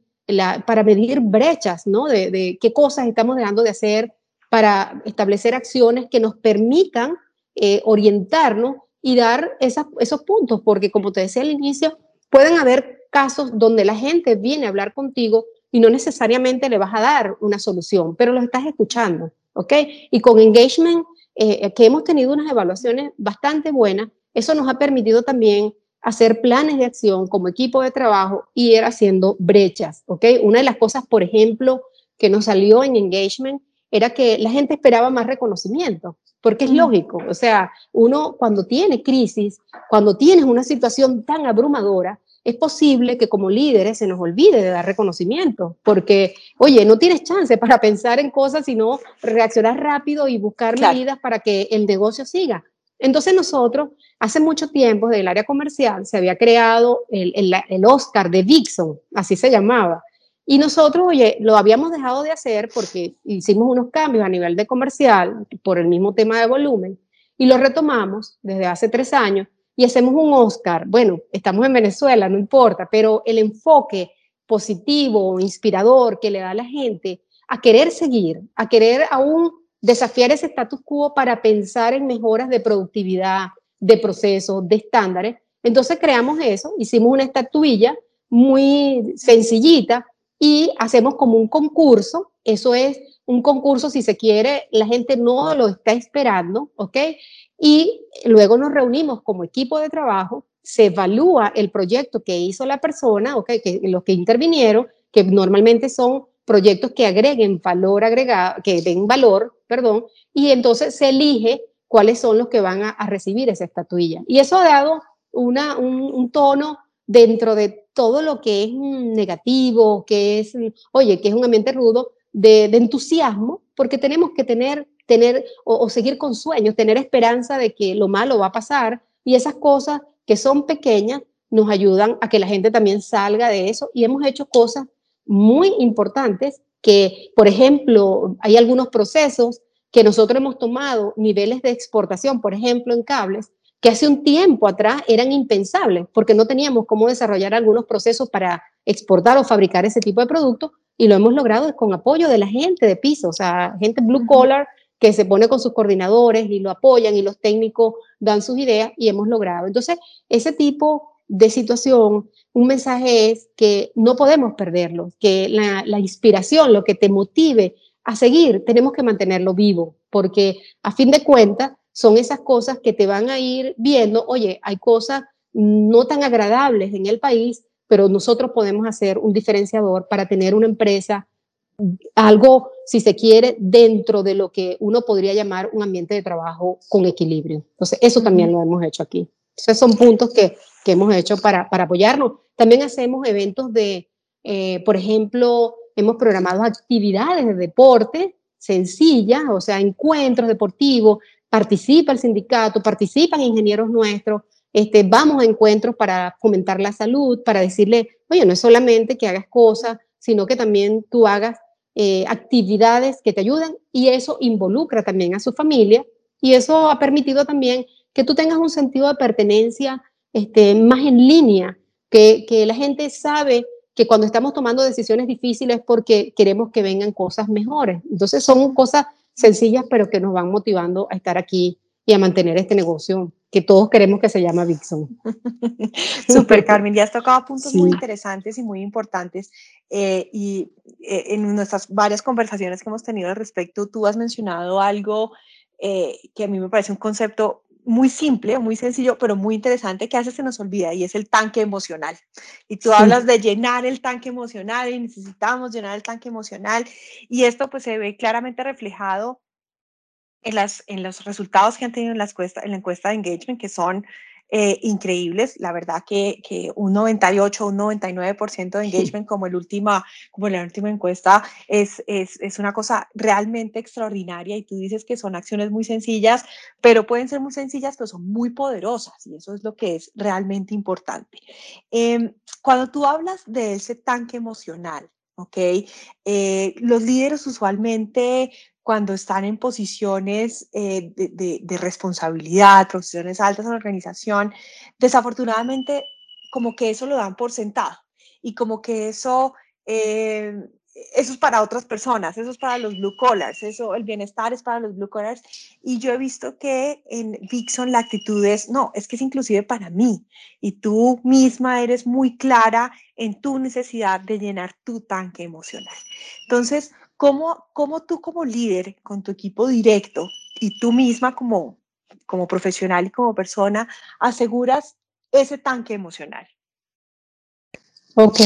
S3: para medir brechas, ¿no? De, qué cosas estamos dejando de hacer para establecer acciones que nos permitan eh, orientarnos y dar esos puntos, porque como te decía al inicio, pueden haber casos donde la gente viene a hablar contigo y no necesariamente le vas a dar una solución, pero lo estás escuchando, ¿ok? Y con engagement, eh, que hemos tenido unas evaluaciones bastante buenas, eso nos ha permitido también hacer planes de acción como equipo de trabajo y ir haciendo brechas, ¿ok? Una de las cosas, por ejemplo, que nos salió en engagement era que la gente esperaba más reconocimiento, porque es lógico, o sea, uno cuando tiene crisis, cuando tienes una situación tan abrumadora, es posible que como líderes se nos olvide de dar reconocimiento, porque, oye, no tienes chance para pensar en cosas, sino reaccionar rápido y buscar medidas para que el negocio siga. Entonces nosotros, hace mucho tiempo, del área comercial, se había creado el, el, Oscar de Dixon, así se llamaba. Y nosotros, oye, lo habíamos dejado de hacer porque hicimos unos cambios a nivel de comercial por el mismo tema de volumen y lo retomamos desde hace tres años y hacemos un Oscar. Bueno, estamos en Venezuela, no importa, pero el enfoque positivo, inspirador que le da a la gente a querer seguir, a querer aún desafiar ese status quo para pensar en mejoras de productividad, de procesos, de estándares. Entonces creamos eso, hicimos una estatuilla muy sencillita y hacemos como un concurso. Eso es un concurso, si se quiere, la gente no lo está esperando, ¿ok? Y luego nos reunimos como equipo de trabajo, se evalúa el proyecto que hizo la persona, ¿ok? Que los que intervinieron, que normalmente son proyectos que agreguen valor agregado, que den valor, perdón, y entonces se elige cuáles son los que van a, recibir esa estatuilla. Y eso ha dado una, un, tono dentro de todo lo que es negativo, que es, oye, que es un ambiente rudo, de, entusiasmo, porque tenemos que tener, tener o, seguir con sueños, tener esperanza de que lo malo va a pasar y esas cosas que son pequeñas nos ayudan a que la gente también salga de eso. Y hemos hecho cosas muy importantes que, por ejemplo, hay algunos procesos que nosotros hemos tomado niveles de exportación, por ejemplo, en cables, que hace un tiempo atrás eran impensables porque no teníamos cómo desarrollar algunos procesos para exportar o fabricar ese tipo de productos y lo hemos logrado con apoyo de la gente de piso, o sea, gente blue collar que se pone con sus coordinadores y lo apoyan y los técnicos dan sus ideas y hemos logrado. Entonces, ese tipo de situación, un mensaje es que no podemos perderlo, que la, inspiración, lo que te motive a seguir, tenemos que mantenerlo vivo, porque a fin de cuentas son esas cosas que te van a ir viendo, oye, hay cosas no tan agradables en el país, pero nosotros podemos hacer un diferenciador para tener una empresa, algo, si se quiere, dentro de lo que uno podría llamar un ambiente de trabajo con equilibrio. Entonces, eso también lo hemos hecho aquí. Esos son puntos que, que hemos hecho para, para, apoyarnos. También hacemos eventos de, eh, por ejemplo, Hemos programado actividades de deporte sencillas, o sea, encuentros deportivos, participa el sindicato, participan ingenieros nuestros, este, vamos a encuentros para fomentar la salud, para decirle, oye, no es solamente que hagas cosas, sino que también tú hagas eh, actividades que te ayuden y eso involucra también a su familia y eso ha permitido también que tú tengas un sentido de pertenencia este, más en línea, que, que la gente sabe que cuando estamos tomando decisiones difíciles porque queremos que vengan cosas mejores. Entonces son cosas sencillas, pero que nos van motivando a estar aquí y a mantener este negocio que todos queremos que se llama Vixon.
S2: Super, Carmen, ya has tocado puntos muy interesantes y muy importantes eh, y eh, en nuestras varias conversaciones que hemos tenido al respecto, tú has mencionado algo eh, que a mí me parece un concepto muy simple, muy sencillo, pero muy interesante que a veces se nos olvida y es el tanque emocional. Y tú hablas de llenar el tanque emocional y necesitamos llenar el tanque emocional y esto pues se ve claramente reflejado en, las, en los resultados que han tenido en la encuesta, en la encuesta de engagement, que son eh, increíbles. La verdad que, que, un 98, un 99% de engagement como, el última, como la última encuesta es, es, es, una cosa realmente extraordinaria y tú dices que son acciones muy sencillas, pero pueden ser muy sencillas, pero son muy poderosas y eso es lo que es realmente importante. Eh, cuando tú hablas de ese tanque emocional, ¿ok? Eh, los líderes usualmente cuando están en posiciones eh, de, responsabilidad, posiciones altas en la organización, desafortunadamente como que eso lo dan por sentado y como que eso, eh, eso es para otras personas, eso es para los blue collars, eso, el bienestar es para los blue collars. Y yo he visto que en Vixon la actitud es, no, es que es inclusive para mí y tú misma eres muy clara en tu necesidad de llenar tu tanque emocional. Entonces, ¿Cómo, ¿Cómo tú como líder, con tu equipo directo y tú misma como, como profesional y como persona, aseguras ese tanque emocional?
S3: Ok,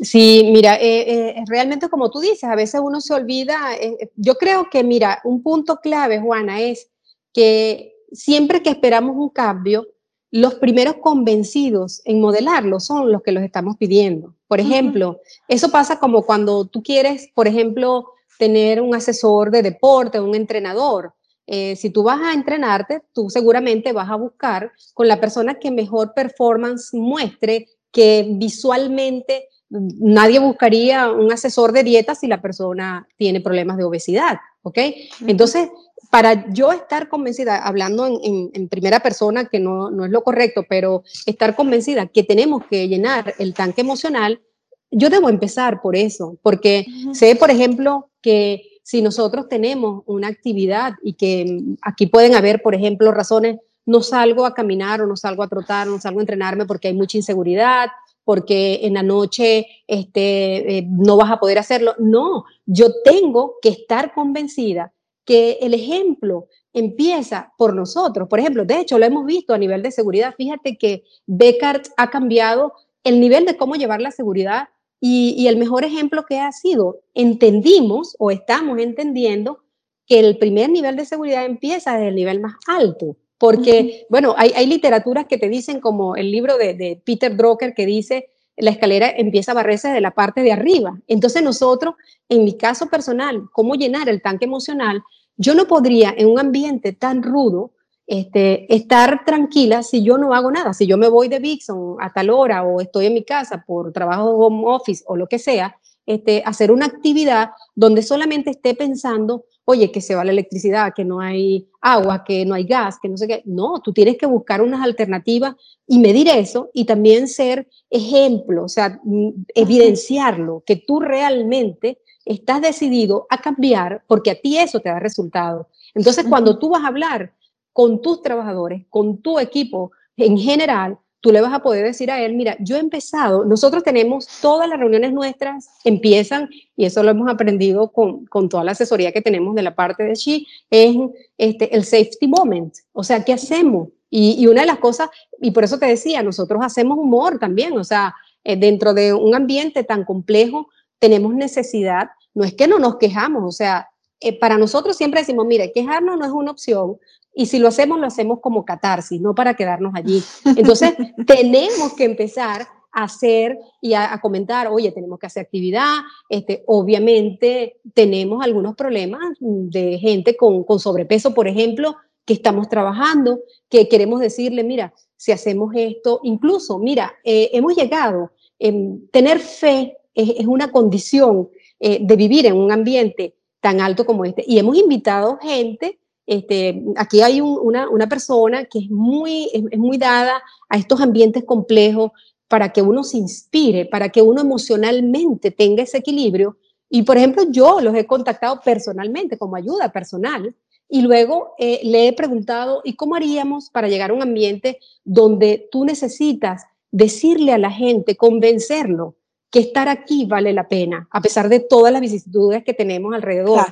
S3: sí, mira, eh, eh, realmente como tú dices, a veces uno se olvida, eh, yo creo que, mira, un punto clave, Juana, es que siempre que esperamos un cambio, los primeros convencidos en modelarlo son los que los estamos pidiendo. Por ejemplo, eso pasa como cuando tú quieres, por ejemplo, tener un asesor de deporte, un entrenador. Eh, si tú vas a entrenarte, tú seguramente vas a buscar con la persona que mejor performance muestre, que visualmente nadie buscaría un asesor de dieta si la persona tiene problemas de obesidad, ¿ok? Entonces, para yo estar convencida, hablando en, primera persona, que no, no, es lo correcto, pero estar convencida que tenemos que llenar el tanque emocional, yo debo empezar por eso, porque sé, por ejemplo, que si nosotros tenemos una actividad y que aquí pueden haber, por ejemplo, razones, no salgo a caminar o no salgo a trotar, no salgo a entrenarme porque hay mucha inseguridad, porque en la noche este, eh, no vas a poder hacerlo. No, yo tengo que estar convencida que el ejemplo empieza por nosotros. Por ejemplo, de hecho, lo hemos visto a nivel de seguridad. Fíjate que Beckard ha cambiado el nivel de cómo llevar la seguridad y, el mejor ejemplo que ha sido, entendimos o estamos entendiendo que el primer nivel de seguridad empieza desde el nivel más alto. Porque, bueno, hay, hay, literaturas que te dicen, como el libro de, de, Peter Drucker, que dice, la escalera empieza a barrerse de la parte de arriba. Entonces nosotros, en mi caso personal, cómo llenar el tanque emocional, yo no podría en un ambiente tan rudo este, estar tranquila si yo no hago nada. Si yo me voy de Vixon a tal hora o estoy en mi casa por trabajo home office o lo que sea, este, hacer una actividad donde solamente esté pensando, oye, que se va la electricidad, que no hay agua, que no hay gas, que no sé qué. No, tú tienes que buscar unas alternativas y medir eso y también ser ejemplo, o sea, mm, evidenciarlo, que tú realmente estás decidido a cambiar porque a ti eso te da resultado. Entonces, cuando tú vas a hablar con tus trabajadores, con tu equipo en general, tú le vas a poder decir a él, mira, yo he empezado, nosotros tenemos todas las reuniones nuestras, empiezan, y eso lo hemos aprendido con, con toda la asesoría que tenemos de la parte de She, es este, el safety moment, o sea, ¿qué hacemos? Y, y, una de las cosas, y por eso te decía, nosotros hacemos humor también, o sea, eh, dentro de un ambiente tan complejo, tenemos necesidad, no es que no nos quejamos, o sea, eh, para nosotros siempre decimos, mire, quejarnos no es una opción, y si lo hacemos, lo hacemos como catarsis, no para quedarnos allí. Entonces, tenemos que empezar a hacer y a, comentar, oye, tenemos que hacer actividad, este, obviamente tenemos algunos problemas de gente con, con sobrepeso, por ejemplo, que estamos trabajando, que queremos decirle, mira, si hacemos esto, incluso, mira, eh, hemos llegado, en tener fe es, una condición eh, de vivir en un ambiente tan alto como este. Y hemos invitado gente este, aquí hay una, persona que es muy, es, muy dada a estos ambientes complejos para que uno se inspire, para que uno emocionalmente tenga ese equilibrio. Y por ejemplo, yo los he contactado personalmente como ayuda personal y luego eh, le he preguntado, ¿y cómo haríamos para llegar a un ambiente donde tú necesitas decirle a la gente, convencerlo que estar aquí vale la pena, a pesar de todas las vicisitudes que tenemos alrededor?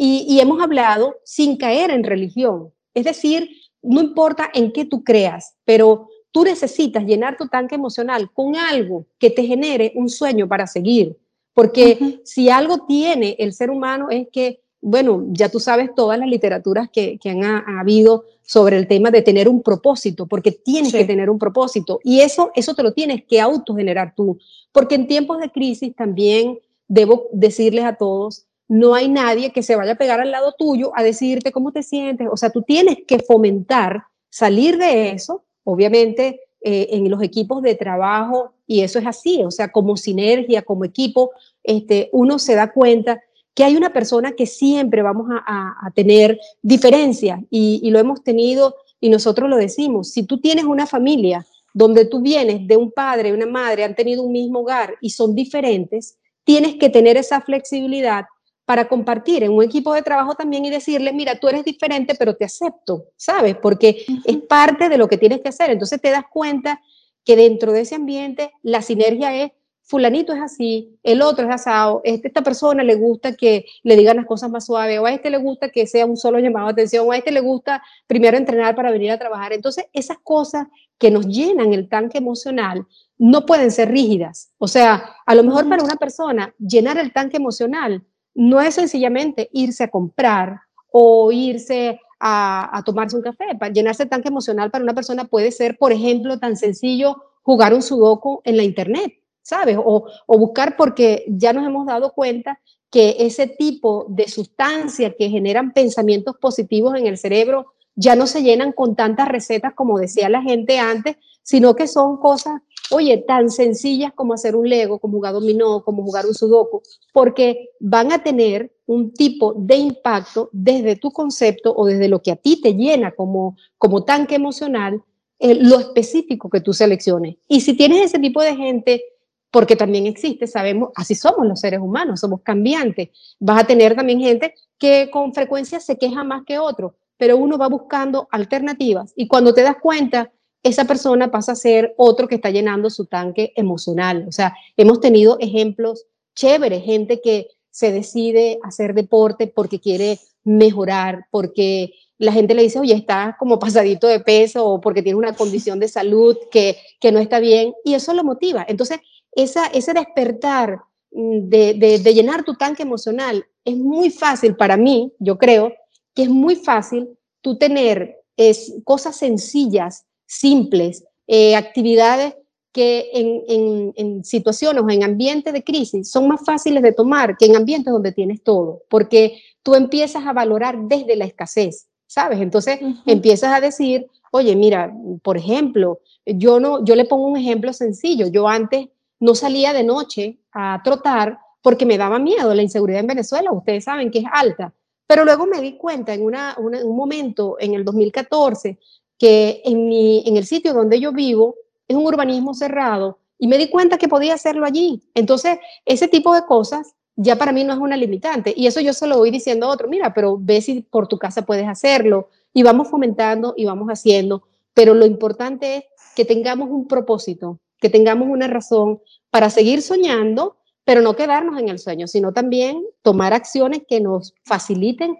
S3: Y, hemos hablado sin caer en religión. Es decir, no importa en qué tú creas, pero tú necesitas llenar tu tanque emocional con algo que te genere un sueño para seguir. Porque si algo tiene el ser humano es que, bueno, ya tú sabes todas las literaturas que, han habido sobre el tema de tener un propósito, porque tienes que tener un propósito. Y eso, eso te lo tienes que autogenerar tú. Porque en tiempos de crisis también debo decirles a todos no hay nadie que se vaya a pegar al lado tuyo a decirte cómo te sientes. O sea, tú tienes que fomentar, salir de eso, obviamente eh, en los equipos de trabajo, y eso es así, o sea, como sinergia, como equipo, este, uno se da cuenta que hay una persona que siempre vamos a, tener diferencias y, y lo hemos tenido y nosotros lo decimos. Si tú tienes una familia donde tú vienes de un padre y una madre, han tenido un mismo hogar y son diferentes, tienes que tener esa flexibilidad para compartir en un equipo de trabajo también y decirle, mira, tú eres diferente, pero te acepto, ¿sabes? Porque es parte de lo que tienes que hacer. Entonces te das cuenta que dentro de ese ambiente la sinergia es, fulanito es así, el otro es asado, este, esta persona le gusta que le digan las cosas más suaves, o a este le gusta que sea un solo llamado de atención, o a este le gusta primero entrenar para venir a trabajar. Entonces esas cosas que nos llenan el tanque emocional no pueden ser rígidas. O sea, a lo mejor para una persona llenar el tanque emocional no es sencillamente irse a comprar o irse a, tomarse un café. Para llenarse el tanque emocional para una persona puede ser, por ejemplo, tan sencillo jugar un sudoku en la internet, ¿sabes? O, o buscar porque ya nos hemos dado cuenta que ese tipo de sustancias que generan pensamientos positivos en el cerebro ya no se llenan con tantas recetas como decía la gente antes, sino que son cosas oye, tan sencillas como hacer un Lego, como jugar dominó, como jugar un sudoku, porque van a tener un tipo de impacto desde tu concepto o desde lo que a ti te llena como, como tanque emocional, eh, lo específico que tú selecciones. Y si tienes ese tipo de gente porque también existe, sabemos, así somos los seres humanos, somos cambiantes. Vas a tener también gente que con frecuencia se queja más que otro, pero uno va buscando alternativas y cuando te das cuenta, esa persona pasa a ser otro que está llenando su tanque emocional. O sea, hemos tenido ejemplos chéveres, gente que se decide hacer deporte porque quiere mejorar, porque la gente le dice, oye, estás como pasadito de peso o porque tiene una condición de salud que, que no está bien, y eso lo motiva. Entonces, esa, ese despertar mm, de, de, llenar tu tanque emocional es muy fácil para mí, yo creo que es muy fácil tú tener es, cosas sencillas, simples, eh, actividades que en, en, en, situaciones o en ambientes de crisis son más fáciles de tomar que en ambientes donde tienes todo, porque tú empiezas a valorar desde la escasez, ¿sabes? Entonces empiezas a decir, oye, mira, por ejemplo, yo no, yo le pongo un ejemplo sencillo, yo antes no salía de noche a trotar porque me daba miedo la inseguridad en Venezuela, ustedes saben que es alta, pero luego me di cuenta en una, un momento, en el 2014, que en, mi, en el sitio donde yo vivo es un urbanismo cerrado y me di cuenta que podía hacerlo allí. Entonces, ese tipo de cosas ya para mí no es una limitante. Y eso yo se lo voy diciendo a otro, mira, pero ve si por tu casa puedes hacerlo. Y vamos fomentando y vamos haciendo. Pero lo importante es que tengamos un propósito, que tengamos una razón para seguir soñando, pero no quedarnos en el sueño, sino también tomar acciones que nos faciliten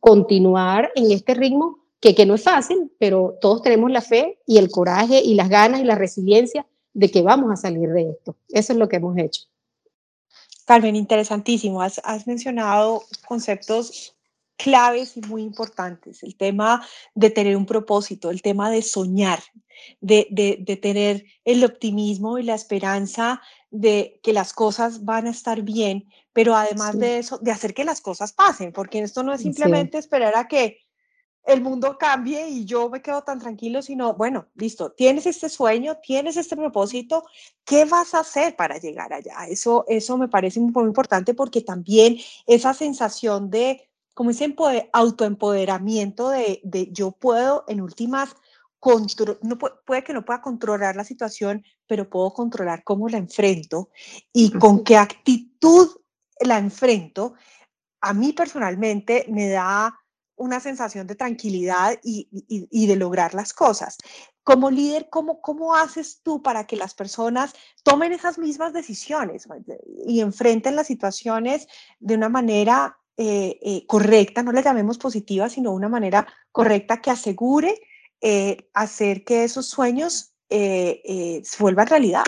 S3: continuar en este ritmo, que, que no es fácil, pero todos tenemos la fe y el coraje y las ganas y la resiliencia de que vamos a salir de esto. Eso es lo que hemos hecho.
S2: Carmen, interesantísimo. Has, has mencionado conceptos claves y muy importantes. El tema de tener un propósito, el tema de soñar, de, de, de, tener el optimismo y la esperanza de que las cosas van a estar bien, pero además sí. de eso, de hacer que las cosas pasen, porque esto no es simplemente sí. esperar a que el mundo cambie y yo me quedo tan tranquilo, sino, bueno, listo, tienes este sueño, tienes este propósito, ¿qué vas a hacer para llegar allá? Eso, eso me parece muy importante porque también esa sensación de, como ese autoempoderamiento de, de yo puedo en últimas no, puede que no pueda controlar la situación, pero puedo controlar cómo la enfrento y con qué actitud la enfrento. A mí personalmente me da una sensación de tranquilidad y, de lograr las cosas. Como líder, ¿cómo, ¿cómo haces tú para que las personas tomen esas mismas decisiones y enfrenten las situaciones de una manera eh, eh, correcta, no le llamemos positiva, sino una manera correcta que asegure eh, hacer que esos sueños se vuelvan realidad?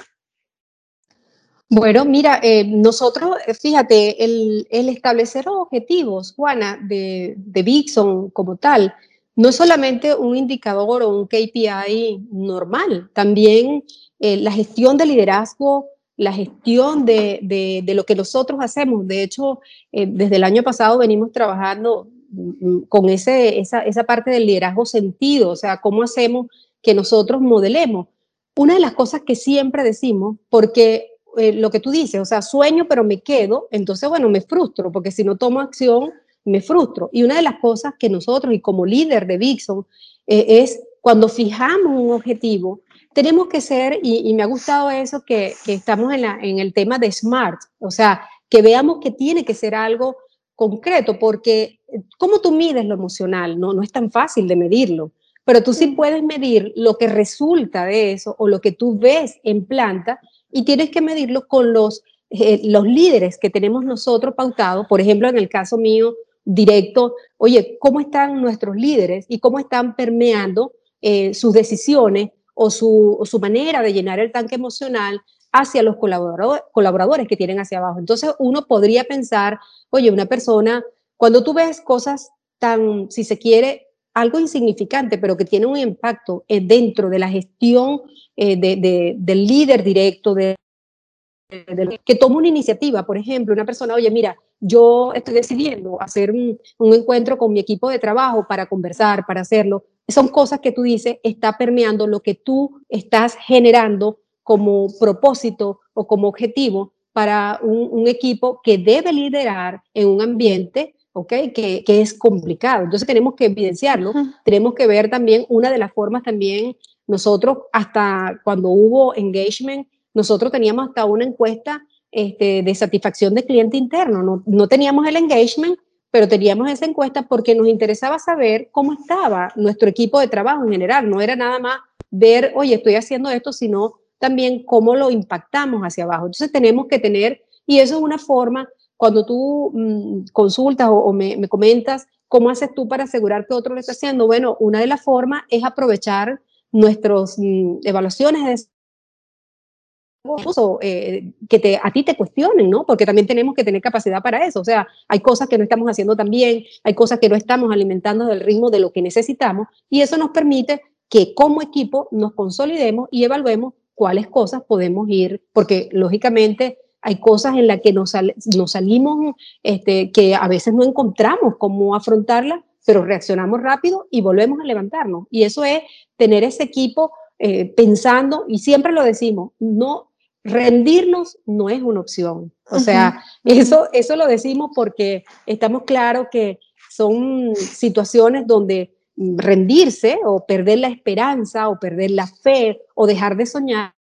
S3: Bueno, mira, eh, nosotros, eh, fíjate, el, establecer objetivos, Juana, de, de Vixon como tal, no es solamente un indicador o un KPI normal, también eh, la gestión de liderazgo, la gestión de, de, de, lo que nosotros hacemos. De hecho, desde el año pasado venimos trabajando mm, con ese, esa, esa parte del liderazgo sentido, o sea, cómo hacemos que nosotros modelemos. Una de las cosas que siempre decimos, porque eh, lo que tú dices, o sea, sueño pero me quedo, entonces, bueno, me frustro, porque si no tomo acción, me frustro. Y una de las cosas que nosotros, y como líder de Vixon, eh, es cuando fijamos un objetivo, tenemos que ser, y, y me ha gustado eso, que, que estamos en, la, en el tema de SMART, o sea, que veamos que tiene que ser algo concreto, porque eh, ¿cómo tú mides lo emocional? No, no es tan fácil de medirlo, pero tú sí puedes medir lo que resulta de eso o lo que tú ves en planta y tienes que medirlo con los, eh, los líderes que tenemos nosotros pautados. Por ejemplo, en el caso mío, directo, oye, ¿cómo están nuestros líderes y cómo están permeando eh, sus decisiones o su, su, manera de llenar el tanque emocional hacia los colaborador, colaboradores que tienen hacia abajo? Entonces, uno podría pensar, oye, una persona, cuando tú ves cosas tan, si se quiere, algo insignificante, pero que tiene un impacto eh, dentro de la gestión eh, de, de, del líder directo, que toma una iniciativa. Por ejemplo, una persona, oye, mira, yo estoy decidiendo hacer un, encuentro con mi equipo de trabajo para conversar, para hacerlo. Son cosas que tú dices, está permeando lo que tú estás generando como propósito o como objetivo para un equipo que debe liderar en un ambiente ¿ok? Que, que, es complicado. Entonces tenemos que evidenciarlo, uh -huh. tenemos que ver también una de las formas también, nosotros hasta cuando hubo engagement nosotros teníamos hasta una encuesta este, de satisfacción de cliente interno. No, no teníamos el engagement, pero teníamos esa encuesta porque nos interesaba saber cómo estaba nuestro equipo de trabajo en general. No era nada más ver, oye, estoy haciendo esto, sino también cómo lo impactamos hacia abajo. Entonces tenemos que tener, y eso es una forma, cuando tú mm, consultas o, me, me, comentas, ¿cómo haces tú para asegurar que otro lo está haciendo? Bueno, una de las formas es aprovechar nuestras mm, evaluaciones de eh, que a ti te cuestionen, ¿no? Porque también tenemos que tener capacidad para eso. O sea, hay cosas que no estamos haciendo tan bien, hay cosas que no estamos alimentando del ritmo de lo que necesitamos y eso nos permite que como equipo nos consolidemos y evaluemos cuáles cosas podemos ir, porque lógicamente hay cosas en las que nos, nos salimos, este, que a veces no encontramos cómo afrontarlas, pero reaccionamos rápido y volvemos a levantarnos. Y eso es tener ese equipo eh, pensando, y siempre lo decimos, no rendirnos no es una opción. O sea, eso, eso lo decimos porque estamos claros que son situaciones donde rendirse o perder la esperanza o perder la fe o dejar de soñar,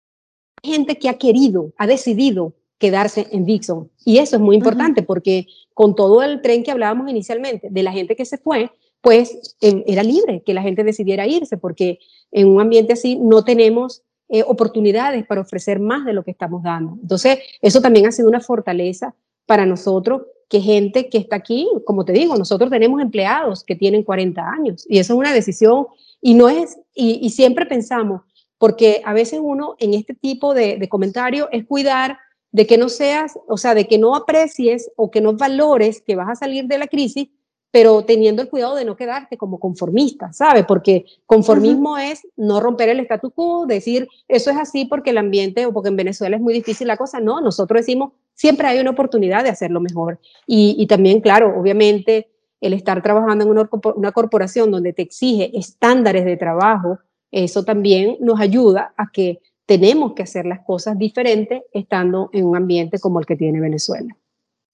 S3: gente que ha querido, ha decidido quedarse en Dixon. Y eso es muy importante porque con todo el tren que hablábamos inicialmente de la gente que se fue, pues eh, era libre que la gente decidiera irse porque en un ambiente así no tenemos eh, oportunidades para ofrecer más de lo que estamos dando. Entonces, eso también ha sido una fortaleza para nosotros, que gente que está aquí, como te digo, nosotros tenemos empleados que tienen 40 años y eso es una decisión y no es, y, siempre pensamos, porque a veces uno en este tipo de, de comentarios es cuidar de que no seas, o sea, de que no aprecies o que no valores que vas a salir de la crisis pero teniendo el cuidado de no quedarte como conformista, ¿sabes? Porque conformismo es no romper el status quo, decir eso es así porque el ambiente o porque en Venezuela es muy difícil la cosa. No, nosotros decimos siempre hay una oportunidad de hacerlo mejor. Y, también, claro, obviamente el estar trabajando en una, una corporación donde te exige estándares de trabajo, eso también nos ayuda a que tenemos que hacer las cosas diferentes estando en un ambiente como el que tiene Venezuela.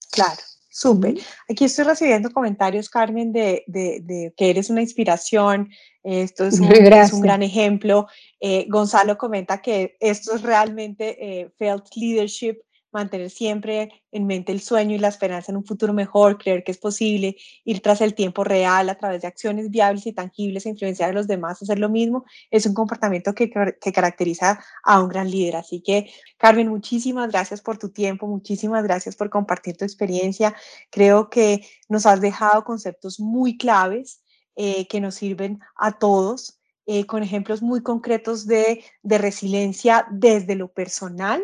S2: Claro. Súper. Aquí estoy recibiendo comentarios, Carmen, de, de, que eres una inspiración. Esto es un, es un gran ejemplo. Eh, Gonzalo comenta que esto es realmente eh, felt leadership mantener siempre en mente el sueño y la esperanza en un futuro mejor, creer que es posible, ir tras el tiempo real a través de acciones viables y tangibles e influenciar a los demás hacer lo mismo, es un comportamiento que, que caracteriza a un gran líder. Así que, Carmen, muchísimas gracias por tu tiempo, muchísimas gracias por compartir tu experiencia. Creo que nos has dejado conceptos muy claves eh, que nos sirven a todos. Eh, con ejemplos muy concretos de, de resiliencia desde lo personal,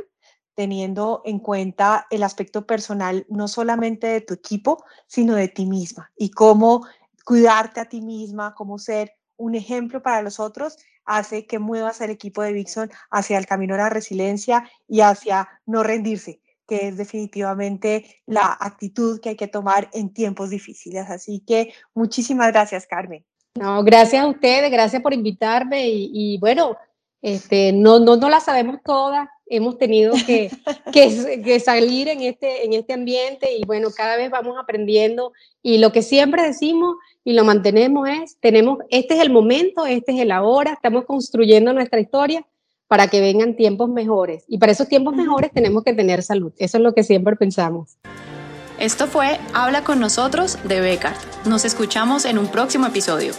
S2: teniendo en cuenta el aspecto personal no solamente de tu equipo, sino de ti misma y cómo cuidarte a ti misma, cómo ser un ejemplo para los otros, hace que muevas el equipo de Vixon hacia el camino de la resiliencia y hacia no rendirse, que es definitivamente la actitud que hay que tomar en tiempos difíciles. Así que muchísimas gracias, Carmen.
S3: No, gracias a ustedes, gracias por invitarme y, y bueno, este, no, no, no la sabemos todas, hemos tenido que, que, salir en este, en este ambiente y bueno, cada vez vamos aprendiendo y lo que siempre decimos y lo mantenemos es, tenemos, este es el momento, este es el ahora, estamos construyendo nuestra historia para que vengan tiempos mejores y para esos tiempos mejores tenemos que tener salud, eso es lo que siempre pensamos.
S1: Esto fue Habla con nosotros de Becar. Nos escuchamos en un próximo episodio.